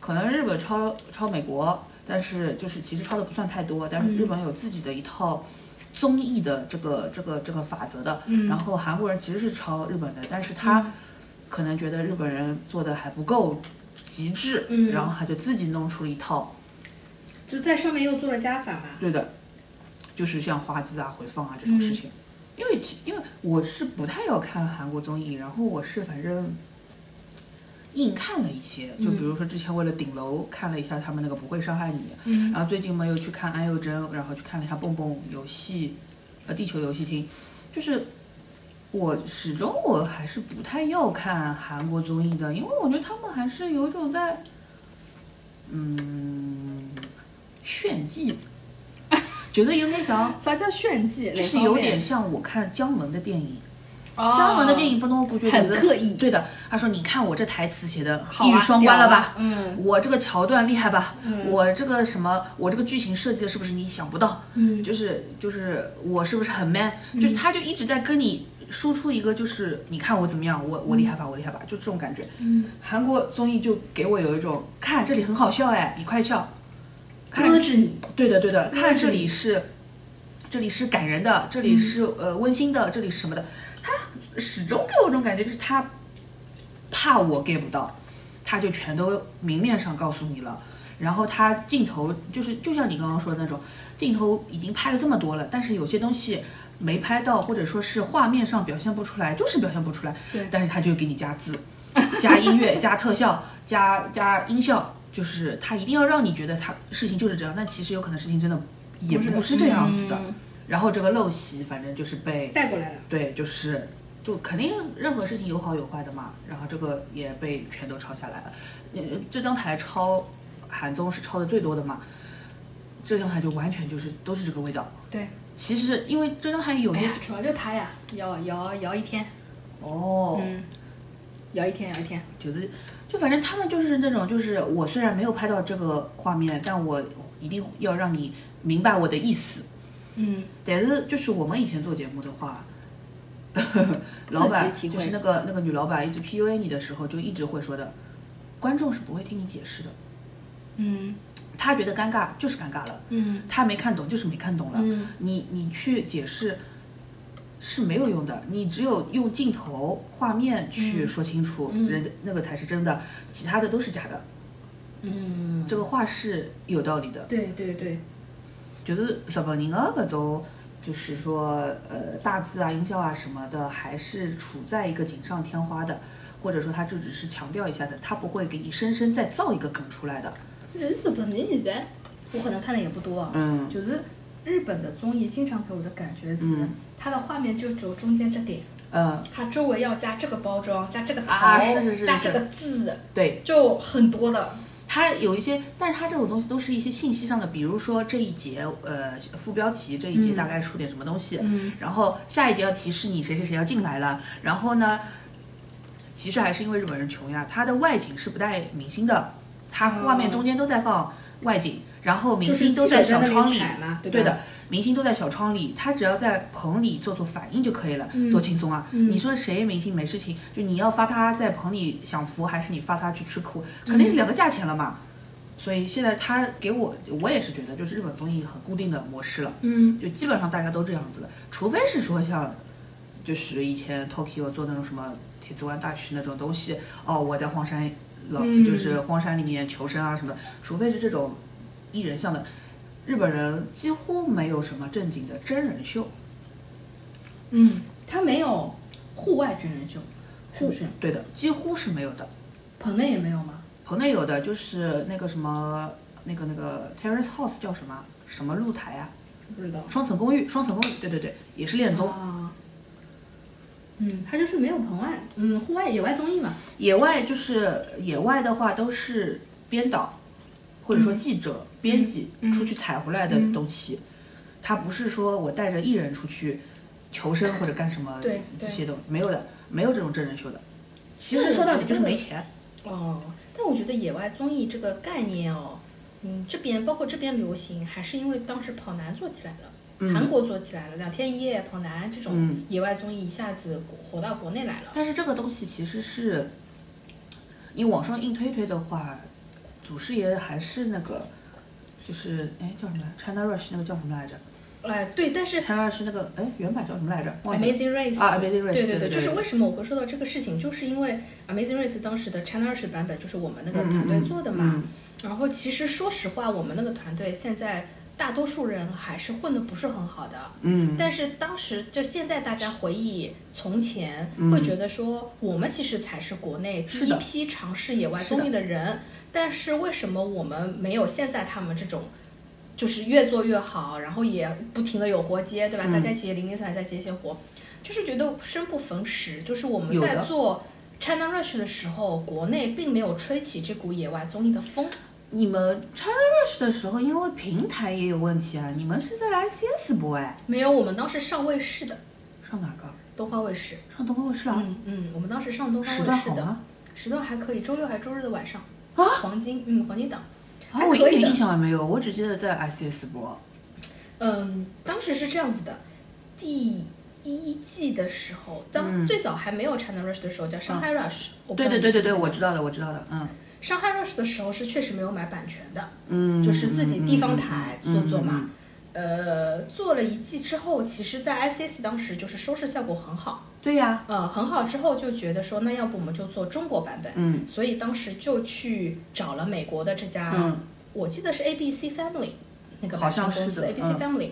可能日本抄抄美国，但是就是其实抄的不算太多，但是日本有自己的一套综艺的这个这个这个法则的，嗯。然后韩国人其实是抄日本的，但是他可能觉得日本人做的还不够极致，嗯。然后他就自己弄出了一套，就在上面又做了加法嘛。对的，就是像花字啊、回放啊这种事嗯情。因为因为我是不太要看韩国综艺，然后我是反正硬看了一些，就比如说之前为了顶楼看了一下他们那个不会伤害你，嗯。然后最近嘛又去看安宥真，然后去看了一下蹦蹦游戏，呃地球游戏厅，就是我始终我还是不太要看韩国综艺的，因为我觉得他们还是有一种在嗯炫技，觉得有点像。啥叫炫技？就是有点像我看姜文的电影，姜姜文的电影不能我觉得很刻意对的，他说你看我这台词写的一语双关了吧？嗯我这个桥段厉害吧？嗯我这个什么，我这个剧情设计的是不是你想不到？嗯就是就是我是不是很 man？、就是他就一直在跟你输出一个，就是你看我怎么样，我我厉害吧，我厉害吧，就这种感觉。嗯，韩国综艺就给我有一种，看这里很好笑哎，你快笑。看搁置你。对的对的，嗯看这里是，这里是感人的，这里是、呃温馨的，这里是什么的，他始终给我一种感觉，就是他怕我 get 不到，他就全都明面上告诉你了，然后他镜头就是就像你刚刚说的那种，镜头已经拍了这么多了，但是有些东西没拍到，或者说是画面上表现不出来，就是表现不出来，对但是他就给你加字，加音乐，<laughs> 加特效，加加音效，就是他一定要让你觉得他事情就是这样，但其实有可能事情真的也不是这样子的。嗯然后这个陋习，反正就是被带过来了。对，就是就肯定任何事情有好有坏的嘛。然后这个也被全都抄下来了。嗯，浙江台抄韩综是抄的最多的嘛，浙江台就完全就是都是这个味道。对，其实因为浙江台有些主要就他呀，摇摇摇一天，哦，嗯，摇一天摇一天。就是就反正他们就是那种，就是我虽然没有拍到这个画面，但我一定要让你明白我的意思。嗯，但是就是我们以前做节目的话，<laughs> 老板就是那个那个女老板一直 PUA 你的时候，就一直会说的，观众是不会听你解释的，嗯。他觉得尴尬就是尴尬了，嗯。他没看懂就是没看懂了，嗯。你你去解释是没有用的，你只有用镜头画面去嗯说清楚，嗯人家那个才是真的，其他的都是假的。嗯，这个话是有道理的，对对对，就是日本人的搿种，就是说呃大字啊、音效啊什么的，还是处在一个锦上添花的，或者说他就只是强调一下的，他不会给你生生再造一个梗出来的。日本人现在，我可能看的也不多啊，嗯就是日本的综艺经常给我的感觉是嗯，它的画面就只有中间这点，呃，它周围要加这个包装，加这个啊桃，是是是是加这个字，对，就很多的。它有一些，但是它这种东西都是一些信息上的，比如说这一节呃副标题这一节嗯。大概出点什么东西，嗯。然后下一节要提示你谁谁谁要进来了，然后呢，其实还是因为日本人穷呀，它的外景是不带明星的，它画面中间都在放外景，然后明星都在小窗里，对的，明星都在小窗里，他只要在棚里做做反应就可以了，嗯多轻松啊！嗯你说谁明星没事情，就你要发他在棚里享福，还是你发他去吃苦，肯定是两个价钱了嘛。所以现在他给我，我也是觉得，就是日本综艺很固定的模式了。嗯就基本上大家都这样子的，除非是说像，就是以前 Tokyo 做那种什么铁子湾大学那种东西，哦，我在荒山老、嗯就是荒山里面求生啊什么的，除非是这种艺人像的，日本人几乎没有什么正经的真人秀，嗯，它没有户外真人秀？对的，几乎是没有的。棚内也没有吗？棚内有的就是那个什么那个那个 Terrace House 叫什么什么露台啊，不知道。双层公寓，双层公寓，对对对，也是恋综。啊，嗯，它就是没有棚外，嗯，户外野外综艺嘛。野外就是野外的话，都是编导或者说记者、编辑嗯出去采回来的东西，它不是说我带着艺人出去求生或者干什么这些都没有的，没有这种真人秀的。其实说到底就是没钱。哦，但我觉得野外综艺这个概念哦，嗯，这边包括这边流行，还是因为当时跑男做起来了，韩嗯，国做起来了，两天一夜、跑男这种嗯野外综艺一下子火到国内来了。但是这个东西其实是你往上硬推推的话，祖师爷还是那个。就是哎叫什么来？China Rush 那个叫什么来着哎，对，但是？China Rush 那个哎原版叫什么来着？Amazing Race 啊，Amazing Race，对对，对对就是为什么我会说到这个事情，就是因为 Amazing Race 当时的 China Rush 版本就是我们那个团队做的嘛。嗯然后其实说实话，我们那个团队现在大多数人还是混的不是很好的。嗯，但是当时就现在大家回忆从前，嗯会觉得说我们其实才是国内第一批尝试野外综艺的人。但是为什么我们没有现在他们这种？就是越做越好，然后也不停的有活接，对吧？嗯大家一起零零散散在接一些活，就是觉得生不逢时。就是我们在做 China Rush 的时候，国内并没有吹起这股野外综艺的风。你们 China Rush 的时候，因为平台也有问题啊，你们是在 ICS 播哎，没有，我们当时上卫视的上哪个？东方卫视。上东方卫视啊？嗯嗯，我们当时上东方卫视的。段好吗？时段还可以，周六还周日的晚上啊黄金嗯黄金档，啊，我一点印象也没有，我只记得在 ICS 播。嗯，当时是这样子的，第一季的时候，当、嗯最早还没有 China Rush 的时候叫上海 Rush，、对对对对对，我知道的，我知道的，嗯上海 Rush 的时候是确实没有买版权的，嗯，就是自己地方台做做嘛。嗯。嗯嗯呃，做了一季之后，其实，在 ICS 当时就是收视效果很好，对呀，呃，很好之后就觉得说，那要不我们就做中国版本，嗯。所以当时就去找了美国的这家嗯。我记得是 ABC Family 那个好像版权公司是 ABC 嗯。Family，、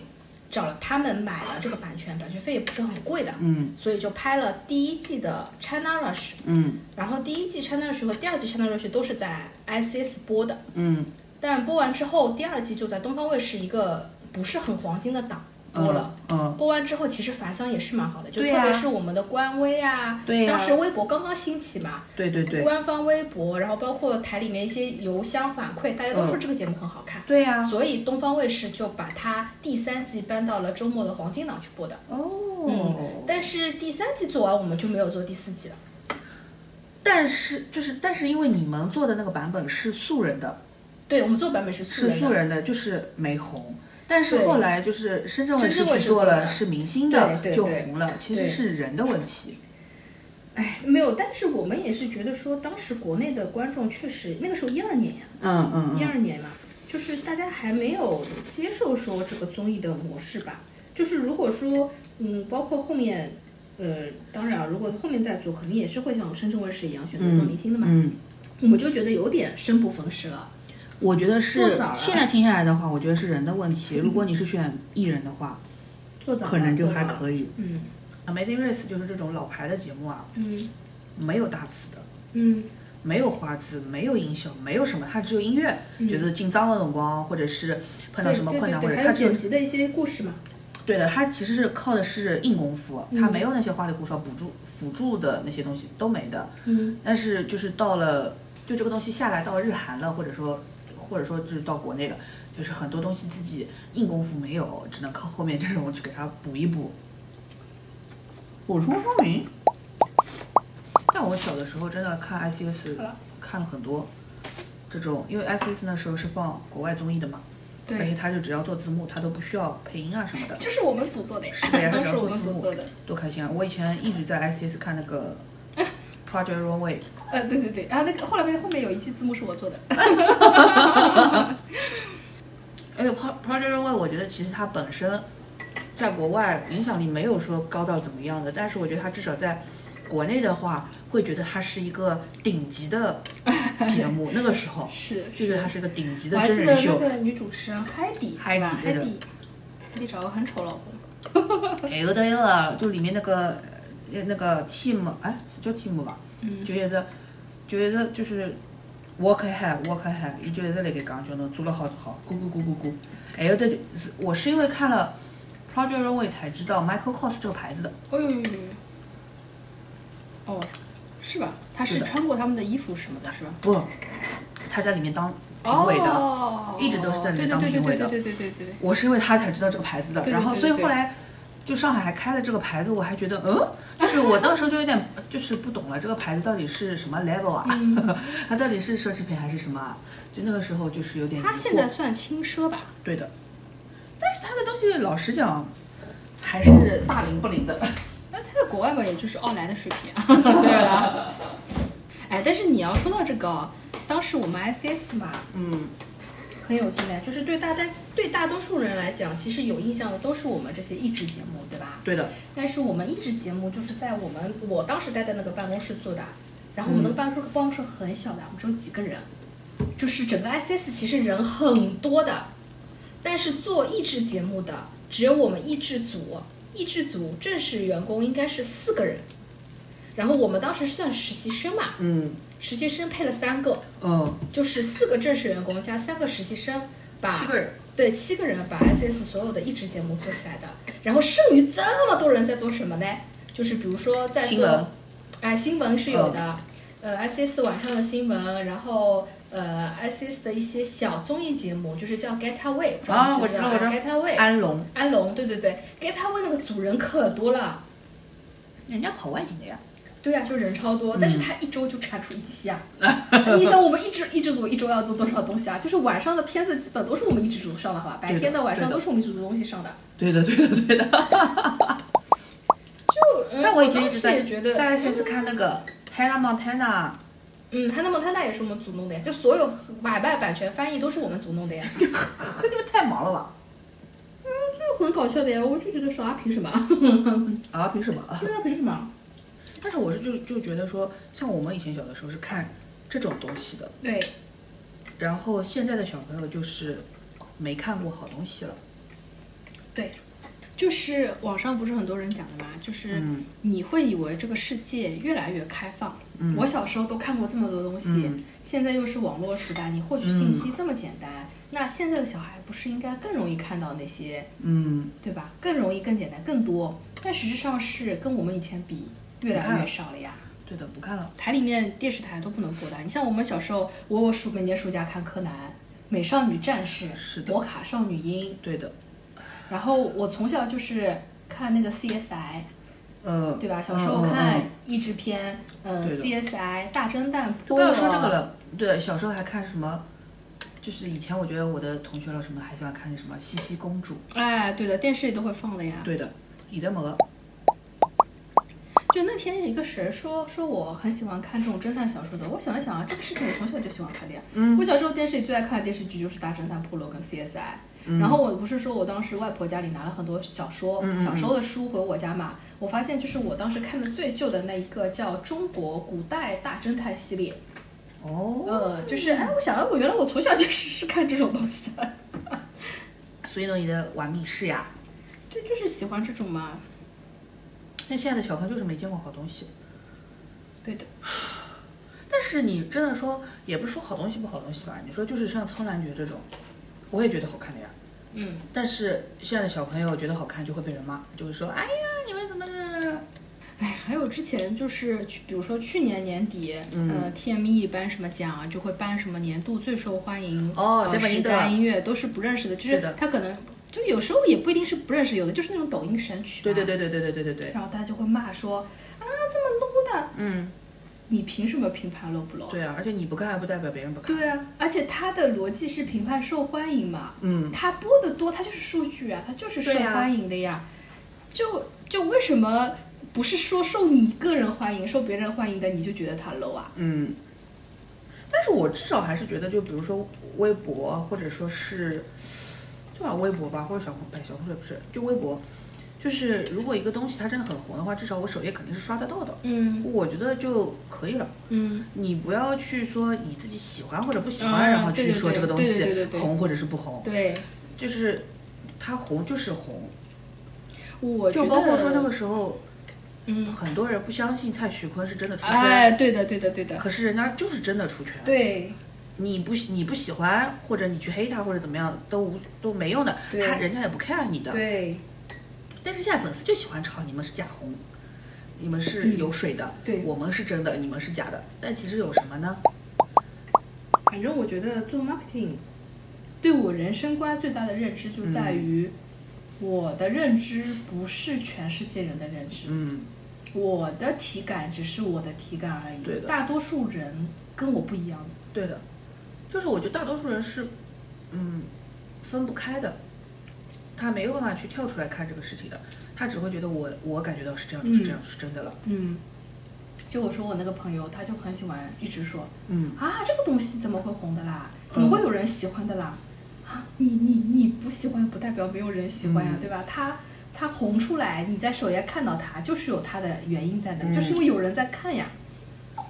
找了他们买了这个版权，版权费也不是很贵的，嗯。所以就拍了第一季的 China Rush，嗯。然后第一季 China Rush 和第二季 China Rush 都是在 ICS 播的，嗯。但播完之后，第二季就在东方卫视一个不是很黄金的档播了。嗯播完之后，其实反响也是蛮好的，就特别是我们的官微啊，对呀当时微博刚刚兴起嘛，对对对官方微博，然后包括台里面一些邮箱反馈，大家都说这个节目很好看，对呀，所以东方卫视就把它第三季搬到了周末的黄金档去播的。哦，但是第三季做完，我们就没有做第四季了。但是就是但是因为你们做的那个版本是素人的，对我们做版本是素人的，素人的，就是没红。但是后来就是深圳卫视做了，是明星的就红了，其实是人的问题。哎，没有，但是我们也是觉得说，当时国内的观众确实那个时候一二年呀，嗯嗯一二年嘛，就是大家还没有接受说这个综艺的模式吧。就是如果说，嗯，包括后面，呃，当然啊，如果后面再做，肯定也是会像深圳卫视一样选择做明星的嘛。嗯，我们就觉得有点生不逢时了。我觉得是现在听下来的话，我觉得是人的问题。如果你是选艺人的话，做早可能就还可以。嗯 Amazing Race 就是这种老牌的节目啊，嗯没有大词的。嗯没有花字，没有音效，没有什么，它只有音乐。就是紧张的辰光，或者是碰到什么困难，或者对对对，还有它剪辑的一些故事嘛。对的，它其实是靠的是硬功夫，嗯它没有那些花里胡哨补助辅助的那些东西都没的。嗯但是就是到了，就这个东西下来到日韩了，或者说或者说就是到国内了，就是很多东西自己硬功夫没有，只能靠后面这种去给它补一补。补充说明。但我小的时候真的看 ICS 看了很多这种，因为 ICS 那时候是放国外综艺的嘛，而且，他就只要做字幕，他都不需要配音啊什么的。这是我们组做的呀，是的呀，<laughs> 他只要做字幕们组做的。，多开心啊！我以前一直在 ICS 看那个 Project Runway，呃，对对对，然后那个后来面后面有一期字幕是我做的。<laughs> 而且 Pro Project Runway 我觉得其实它本身在国外影响力没有说高到怎么样的，但是我觉得它至少在国内的话，会觉得它是一个顶级的节目。<laughs> 那个时候是就觉得它是一个顶级的我还记得那真人秀。个女主持人海底，海底对吧？对的海底，海底找个很丑老公。哎有的一个就里面那个呃那个 team，哎，叫 team 吧，嗯就一直就一直就是 work work hard，伊就一直辣盖讲叫侬做了好做好，咕咕咕咕咕。还有的就是我是因为看了 Project Runway 才知道 Michael Kors 这个牌子的。哦呦呦呦呦！哦，是吧？他是穿过他们的衣服什么的，是吧？不，他在里面当评委的。哦，一直都是在里面当对对评委的对对对对对对对。我是因为他才知道这个牌子的，对对然后对对对所以后来就上海还开了这个牌子，我还觉得嗯，就是我当时候就有点就是不懂了，这个牌子到底是什么 level 啊？嗯 <laughs> 它到底是奢侈品还是什么啊？就那个时候就是有点疑惑。他现在算轻奢吧？对的，但是它的东西老实讲还是大灵不灵的。<laughs> 那它在国外吧，也就是奥莱的水平啊，<laughs> 对吧？哎，但是你要说到这个哦，当时我们 ICS 嘛，嗯，很有经验，就是对大家对大多数人来讲，其实有印象的都是我们这些益智节目，对吧？对的，但是我们益智节目就是在我们我当时待的那个办公室做的，然后我们那个办公室办公室很小的，我们只有几个人，就是整个 ICS 其实人很多的，但是做益智节目的只有我们益智组，益智组正式员工应该是四个人，然后我们当时算实习生嘛，嗯，实习生配了三个，哦，就是四个正式员工加三个实习生，把七个人，对，七个人把 ICS 所有的益智节目做起来的，然后剩余这么多人在做什么呢？就是比如说在新闻。做，哎，新闻是有的，呃，ICS 晚上的新闻，然后呃，ICS 的一些小综艺节目，就是叫 Get Away，不知道啊，你我知道，我知道。Get Away，安龙，安龙，对对对，Get Away 那个组人可多了。人家跑外景的呀。对呀、就人超多，但嗯是他一周就产出一期啊！<laughs> 你想，我们一支一支组一周要做多少东西啊？就是晚上的片子基本都是我们一支组上的，好吧？白天的晚上都是我们一支组东西上的。对的，对的，对的。就，嗯 <laughs> 但我以前一直在也觉得，在上次看那个 Hannah Montana，嗯，汉娜蒙泰纳也是我们组弄的呀，就所有买卖版权翻译都是我们组弄的呀，就你们太忙了吧？就很搞笑的呀。我就觉得说啊，凭什么？<laughs> 啊，凭什么？对啊，凭什么？但是我是就就觉得说，像我们以前小的时候是看这种东西的，对，然后现在的小朋友就是没看过好东西了。对，就是网上不是很多人讲的嘛，就是嗯你会以为这个世界越来越开放。嗯我小时候都看过这么多东西，嗯现在又是网络时代，你获取信息这么简单，那现在的小孩不是应该更容易看到那些，嗯，对吧？更容易、更简单、更多，但实质上是跟我们以前比越来越少了呀。对的，不看了。台里面电视台都不能播的。你像我们小时候，我我暑每年暑假看柯南、美少女战士、是的摩卡少女樱，对的，然后我从小就是看那个 CSI，呃，对吧？小时候看嗯益智片，呃，CSI、大侦探不要说这个，了。对，小时候还看什么？就是以前我觉得我的同学了什么还喜欢看那什么西西公主。哎，对的，电视里都会放的呀。对的，李德摩。就那天一个谁说说我很喜欢看这种侦探小说的，我想了想啊，这个事情我从小就喜欢看的呀。嗯我小时候电视里最爱看的电视剧就是《大侦探波洛》跟 CSI。然后我不是说我当时外婆家里拿了很多小说、小时候的书回我家嘛，我发现就是我当时看的最旧的那一个叫《中国古代大侦探》系列，哦。呃，就是哎，我想了，我原来我从小就 <laughs> 是是看这种东西的，所以呢，你的玩密室呀。对，就是喜欢这种嘛，但现在的小朋友就是没见过好东西。对的，<sighs> 但是你真的说，也不是说好东西不好东西吧？你说就是像《苍兰诀》这种，我也觉得好看的呀。嗯，但是现在的小朋友觉得好看就会被人骂，就会说：“哎呀，你们怎么这？哎，还有之前就是去，比如说去年年底，嗯呃，TME 颁什么奖啊，就会颁什么年度最受欢迎哦呃十佳音乐，都是不认识的，就是他可能就有时候也不一定是不认识，有的就是那种抖音神曲，对对。对对对对对对对，然后大家就会骂说啊，这么 low 的，嗯，你凭什么评判 low 不 low？对啊，而且你不看还不代表别人不看。对啊，而且他的逻辑是评判受欢迎嘛，嗯，他播的多，他就是数据啊，他就是受欢迎的呀。就就为什么不是说受你个人欢迎，受别人欢迎的你就觉得他 low 啊？嗯，但是我至少还是觉得，就比如说微博，或者说是，就把微博吧，或者小红，哎，小红书也不是，就微博，就是如果一个东西它真的很红的话，至少我首页肯定是刷得到的，嗯。我觉得就可以了。嗯，你不要去说你自己喜欢或者不喜欢，啊然后去说这个东西红或者是不红，对，就是它红就是红，我。就包括说那个时候，嗯，很多人不相信蔡徐坤是真的出圈，哎，对的对的对的，可是人家就是真的出圈。对你不你不喜欢，或者你去黑他或者怎么样，都无都没用的，他人家也不 care 你的。对但是现在粉丝就喜欢吵你们是假红，你们是嗯有水的，对我们是真的，你们是假的。但其实有什么呢？反正我觉得做 marketing 对我人生观最大的认知就在于，我的认知不是全世界人的认知，嗯，我的体感只是我的体感而已。对的大多数人跟我不一样。对的，就是我觉得大多数人是，嗯，分不开的，他没有办法去跳出来看这个事情的，他只会觉得我我感觉到是这样，就是这样，是真的了。嗯，就我说我那个朋友，他就很喜欢一直说嗯，啊，这个东西怎么会红的啦？怎么会有人喜欢的啦？啊，你你你不喜欢不代表没有人喜欢呀，嗯对吧？他他红出来，你在首页看到他，就是有他的原因在那，嗯就是因为有人在看呀。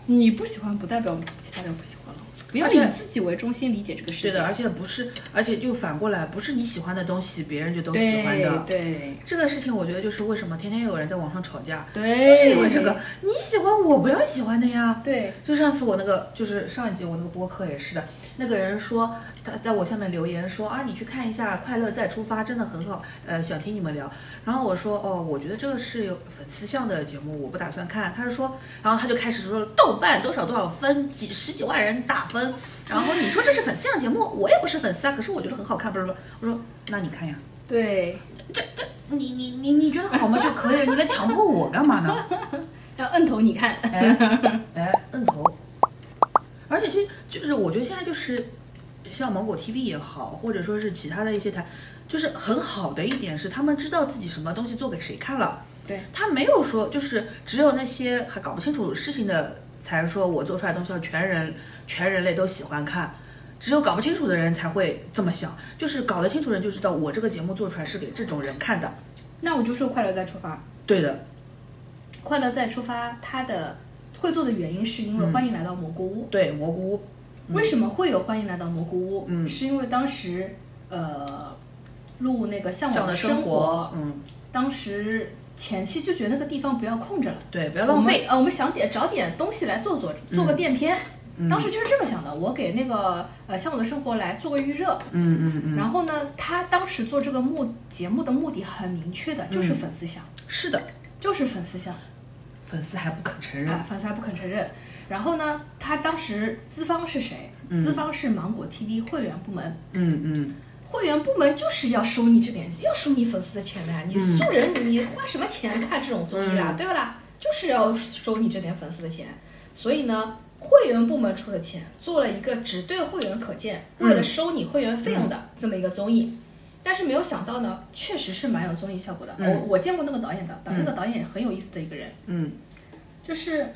你不喜欢不代表其他人不喜欢了，不要以自己为中心理解这个世界。对的，而且不是，而且就反过来，不是你喜欢的东西，别人就都喜欢的。对对这个事情，我觉得就是为什么天天有人在网上吵架，对，就是因为这个，你喜欢我不要喜欢的呀。对，就上次我那个，就是上一集我那个播客也是的，那个人说他在我下面留言说啊，你去看一下《快乐再出发》，真的很好，呃，想听你们聊。然后我说哦，我觉得这个是有粉丝向的节目，我不打算看。他就说，然后他就开始说了豆瓣多少多少分，几十几万人打分。然后你说这是粉丝向节目，我也不是粉丝啊，可是我觉得很好看，不是不是？我说那你看呀，对，这这你你你你觉得好吗就可以了，你来强迫我干嘛呢？<laughs> 要摁头你看，哎哎，摁头。而且其实就是我觉得现在就是像芒果 TV 也好，或者说是其他的一些台，就是很好的一点是他们知道自己什么东西做给谁看了。对，他没有说就是只有那些还搞不清楚事情的才说我做出来的东西要全人全人类都喜欢看。只有搞不清楚的人才会这么想，就是搞得清楚人就知道我这个节目做出来是给这种人看的。那我就说快乐再出发。对的，快乐再出发，它的会做的原因是因为嗯欢迎来到蘑菇屋。对蘑菇屋，为什么会有欢迎来到蘑菇屋？嗯是因为当时呃录那个向往的往生活，嗯，当时前期就觉得那个地方不要空着了，对，不要浪费。呃，我们想点找点东西来做做，做个垫片。嗯当时就是这么想的，我给那个呃向往的生活来做个预热。嗯嗯嗯，然后呢，他当时做这个目节目的目的很明确的，就是嗯粉丝想，是的，就是粉丝想。粉丝还不肯承认。啊，粉丝还不肯承认。然后呢，他当时资方是谁？嗯资方是芒果 TV 会员部门，嗯嗯会员部门就是要收你这点，要收你粉丝的钱的呀。你素人，你你花什么钱看这种综艺啦，对不啦？就是要收你这点粉丝的钱。所以呢，会员部门出的钱做了一个只对会员可见，为了收你会员费用的这么一个综艺。但是没有想到呢，确实是蛮有综艺效果的。嗯我我见过那个导演的，那个导演很有意思的一个人，嗯就是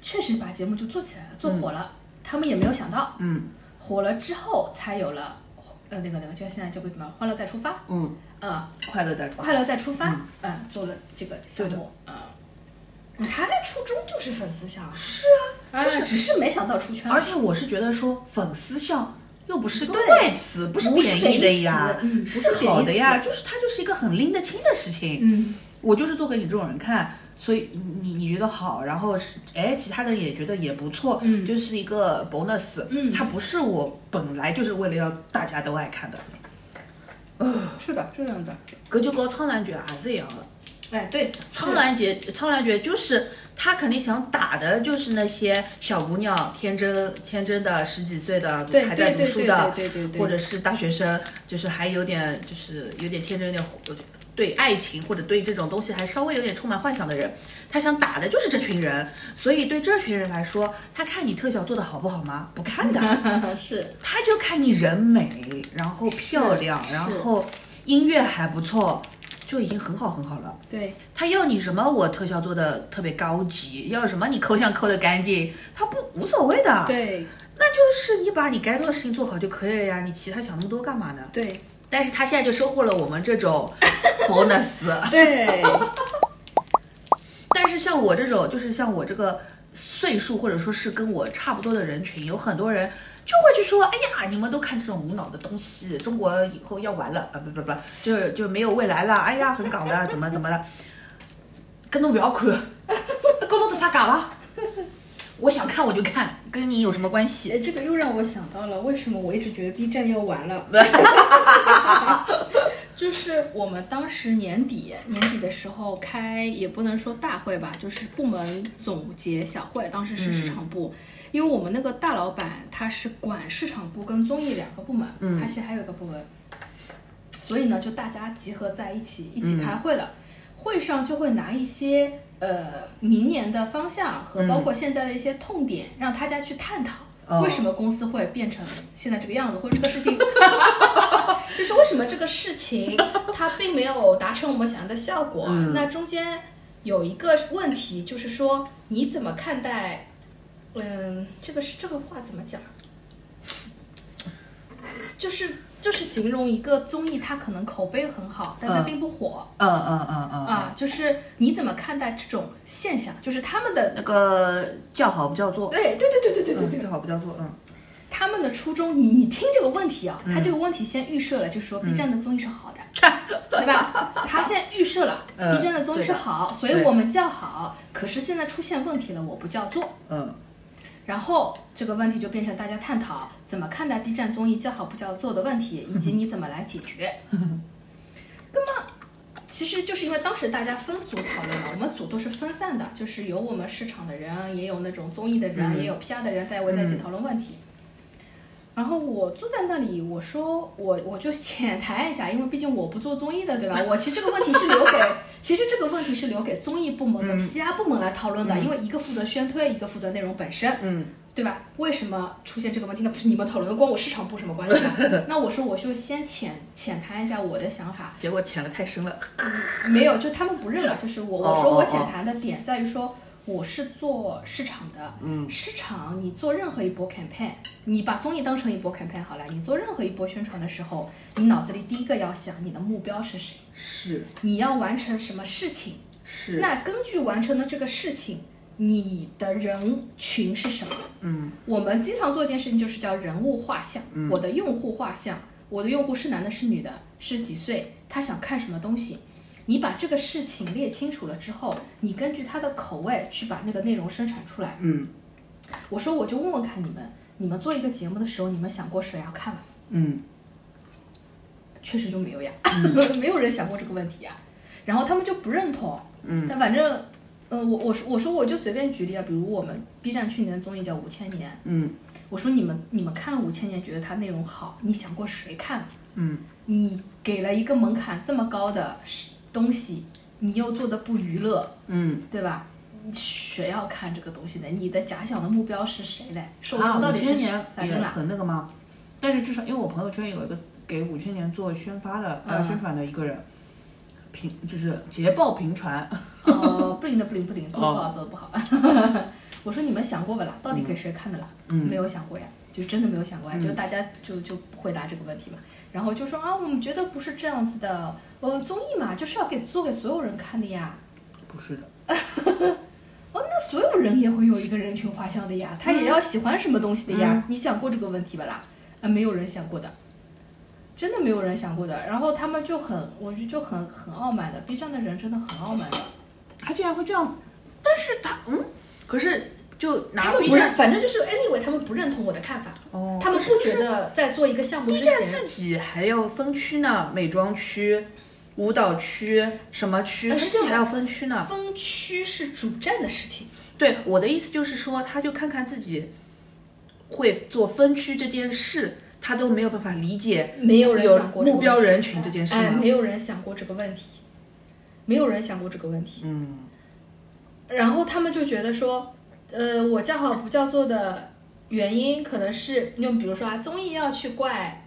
确实把节目就做起来了，做火了。他们也没有想到，嗯火了之后才有了，呃，那个那个，就现在叫个什么《欢乐再出发》嗯，啊、快乐再快乐再出发，嗯、做了这个项目，啊、他的初衷就是粉丝向，是啊，啊，就是只是没想到出圈，而且我是觉得说粉丝像又不是个坏词，不是贬义的呀是好的呀，就是它就是一个很拎得清的事情。嗯，我就是做给你这种人看，所以你你觉得好，然后是哎，其他人也觉得也不错，嗯就是一个 bonus，嗯它不是我本来就是为了要大家都爱看的。<sighs> 是的，这样的，搿就跟苍兰诀也是一样的。哎，对，苍兰诀，苍兰诀就是他肯定想打的，就是那些小姑娘，天真天真的十几岁的还在读书的，对对对对对或者是大学生，就是还有点就是有点天真，有点对爱情或者对这种东西还稍微有点充满幻想的人，他想打的就是这群人。所以对这群人来说，他看你特效做的好不好吗？不看的，<laughs> 是，他就看你人美，然后漂亮，然后音乐还不错，就已经很好很好了。对，他要你什么，我特效做的特别高级，要什么你抠像抠的干净，他不无所谓的。，对，那就是你把你该做的事情做好就可以了呀，你其他想那么多干嘛呢？对，但是他现在就收获了我们这种 <laughs> bonus，对，<laughs> 但是像我这种，就是像我这个岁数或者说是跟我差不多的人群，有很多人就会去说，哎呀，你们都看这种无脑的东西，中国以后要完了啊，不不不，就就没有未来了，哎呀，很港的，怎么怎么的，跟侬不要看，跟侬做啥讲伐？我想看我就看，跟你有什么关系？哎，这个又让我想到了，为什么我一直觉得 B 站要完了？<laughs> <laughs> 就是我们当时年底年底的时候开，也不能说大会吧，就是部门总结小会，当时是市场部，因为我们那个大老板他是管市场部跟综艺两个部门，他其实还有一个部门，所以呢，就大家集合在一起一起开会了，会上就会拿一些呃明年的方向和包括现在的一些痛点，让大家去探讨。哦为什么公司会变成现在这个样子，或者这个事情，<laughs> 就是为什么这个事情它并没有达成我们想要的效果？那中间有一个问题，就是说你怎么看待？嗯，这个是这个话怎么讲？就是就是形容一个综艺，它可能口碑很好，但它嗯并不火、嗯嗯嗯嗯，啊。就是你怎么看待这种现象？就是他们的那个叫好不叫座，对对对对对对对对嗯，叫好不叫座，嗯他们的初衷，你你听这个问题啊，他这个问题先预设了，就是说 B 站的综艺是好的，<laughs> 对吧？他现在预设了嗯 B 站的综艺是好，所以我们叫好。可是现在出现问题了，我不叫座。嗯然后这个问题就变成大家探讨怎么看待 B 站综艺叫好不叫座的问题，以及你怎么来解决。<laughs> 那么，其实就是因为当时大家分组讨论嘛，我们组都是分散的，就是有我们市场的人，也有那种综艺的人，也有 PR 的人，大家围在一起讨论问题。然后我坐在那里，我说我我就浅谈一下，因为毕竟我不做综艺的，对吧？我其实这个问题是留给，其实这个问题是留给综艺部门和 PR 部门来讨论的，因为一个负责宣推，一个负责内容本身，嗯对吧？为什么出现这个问题？那不是你们讨论的，关我市场部什么关系呢？<laughs> 那我说我就先浅浅谈一下我的想法，结果浅的太深了，没有，就他们不认了。就是我哦我说我哦浅谈的点在于说，我是做市场的，嗯市场你做任何一波 campaign，你把综艺当成一波 campaign 好了，你做任何一波宣传的时候，你脑子里第一个要想你的目标是谁，是你要完成什么事情。是，那根据完成的这个事情，你的人群是什么？嗯我们经常做一件事情，就是叫人物画像。我的用户画像，我的用户是男的，是女的，是几岁，他想看什么东西。你把这个事情列清楚了之后，你根据他的口味去把那个内容生产出来。嗯我说，我就问问看你们，你们做一个节目的时候，你们想过谁要看吗？嗯确实就没有呀，<laughs> 没有人想过这个问题呀。然后他们就不认同，嗯但反正，呃，我我说我说我就随便举例啊，比如我们 B 站去年的综艺叫《五千年》，嗯我说你们你们看了《五千年》，觉得它内容好，你想过谁看吗？嗯，你给了一个门槛这么高的东西，你又做的不娱乐，嗯，对吧？谁要看这个东西呢？你的假想的目标是谁嘞？受啊，五众到底是？很那个吗？但是至少因为我朋友圈有一个给五千年做宣发的宣传的一个人，频就是捷报频传，哦，不灵的不灵不灵，做的不好哦做的不好。<laughs> 我说你们想过不啦？到底给谁看的啦？嗯没有想过呀，就真的没有想过就大家就就回答这个问题嘛。然后就说啊，我们觉得不是这样子的，呃，综艺嘛，就是要给做给所有人看的呀。不是的，<laughs> 哦，那所有人也会有一个人群画像的呀，他也要喜欢什么东西的呀？嗯你想过这个问题吧啦？啊，没有人想过的，真的没有人想过的。然后他们就很，我觉得就很很傲慢的，B 站的人真的很傲慢的。他竟然会这样，但是他嗯，可是就拿他们 B 不认，站反正就是 anyway，他们不认同我的看法，哦，他们不觉得在做一个项目之 B 站前，自己还要分区呢，美妆区、舞蹈区什么区，自己还要分区呢。分区是主站的事情。对，我的意思就是说，他就看看自己会做分区这件事，他都没有办法理解没有人想过这个目标人群这件事哎，吗没？有人想过这个问题，没有人想过这个问题。嗯，然后他们就觉得说，呃，我叫好不叫座的原因，可能是你就比如说啊，综艺要去怪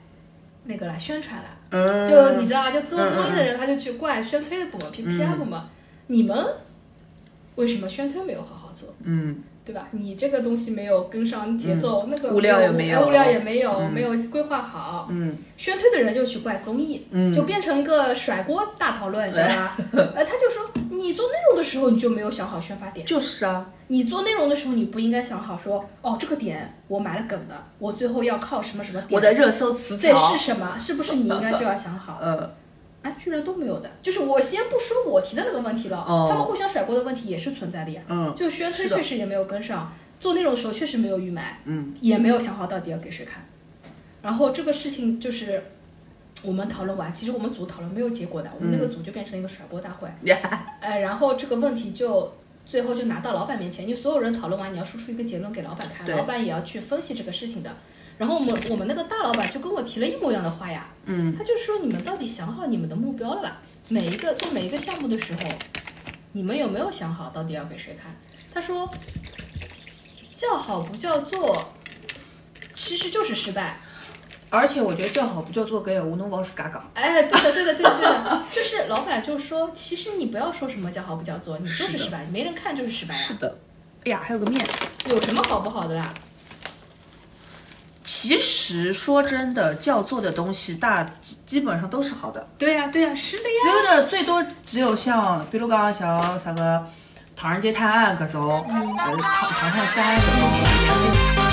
那个啦，宣传了，嗯。就你知道啊，就做嗯综艺的人他就去怪宣推的部门、P P R 部门，你们为什么宣推没有好好做？嗯，对吧？你这个东西没有跟上节奏，那个物料也没有物料也没有，嗯没有规划好。嗯宣推的人就去怪综艺，嗯就变成一个甩锅大讨论，你知道吧？<laughs> 呃，他就说你做内容的时候你就没有想好宣发点，就是啊，你做内容的时候你不应该想好说，哦，这个点我埋了梗的，我最后要靠什么什么点，我的热搜词对条是什么？是不是你应该就要想好？<laughs> 呃，哎，居然都没有的，就是我先不说我提的那个问题了，哦他们互相甩锅的问题也是存在的呀。嗯就宣推确实也没有跟上，做内容的时候确实没有预埋，嗯，也没有想好到底要给谁看。然后这个事情就是我们讨论完，其实我们组讨论没有结果的，我们那个组就变成了一个甩锅大会。<laughs> 呀，呃，然后这个问题就最后就拿到老板面前，你所有人讨论完，你要输出一个结论给老板看，老板也要去分析这个事情的。然后我们我们那个大老板就跟我提了一模一样的话呀，嗯，他就说你们到底想好你们的目标了吧？每一个做每一个项目的时候，你们有没有想好到底要给谁看？他说，叫好不叫座，其实就是失败。而且我觉得叫好不叫座，搿闲话侬勿好自家讲。哎，对的，对的，对的，对的，<laughs> 就是老板就说，其实你不要说什么叫好不叫座，你就是失败，没人看就是失败呀，是的，哎呀，还有个面。有什么好不好的啦？其实说真的，叫做的东西大基本上都是好的，对呀、对呀、是的呀。所有的最多只有像，比如讲像啥个《唐人街探案》各种，呃，《唐唐探三》搿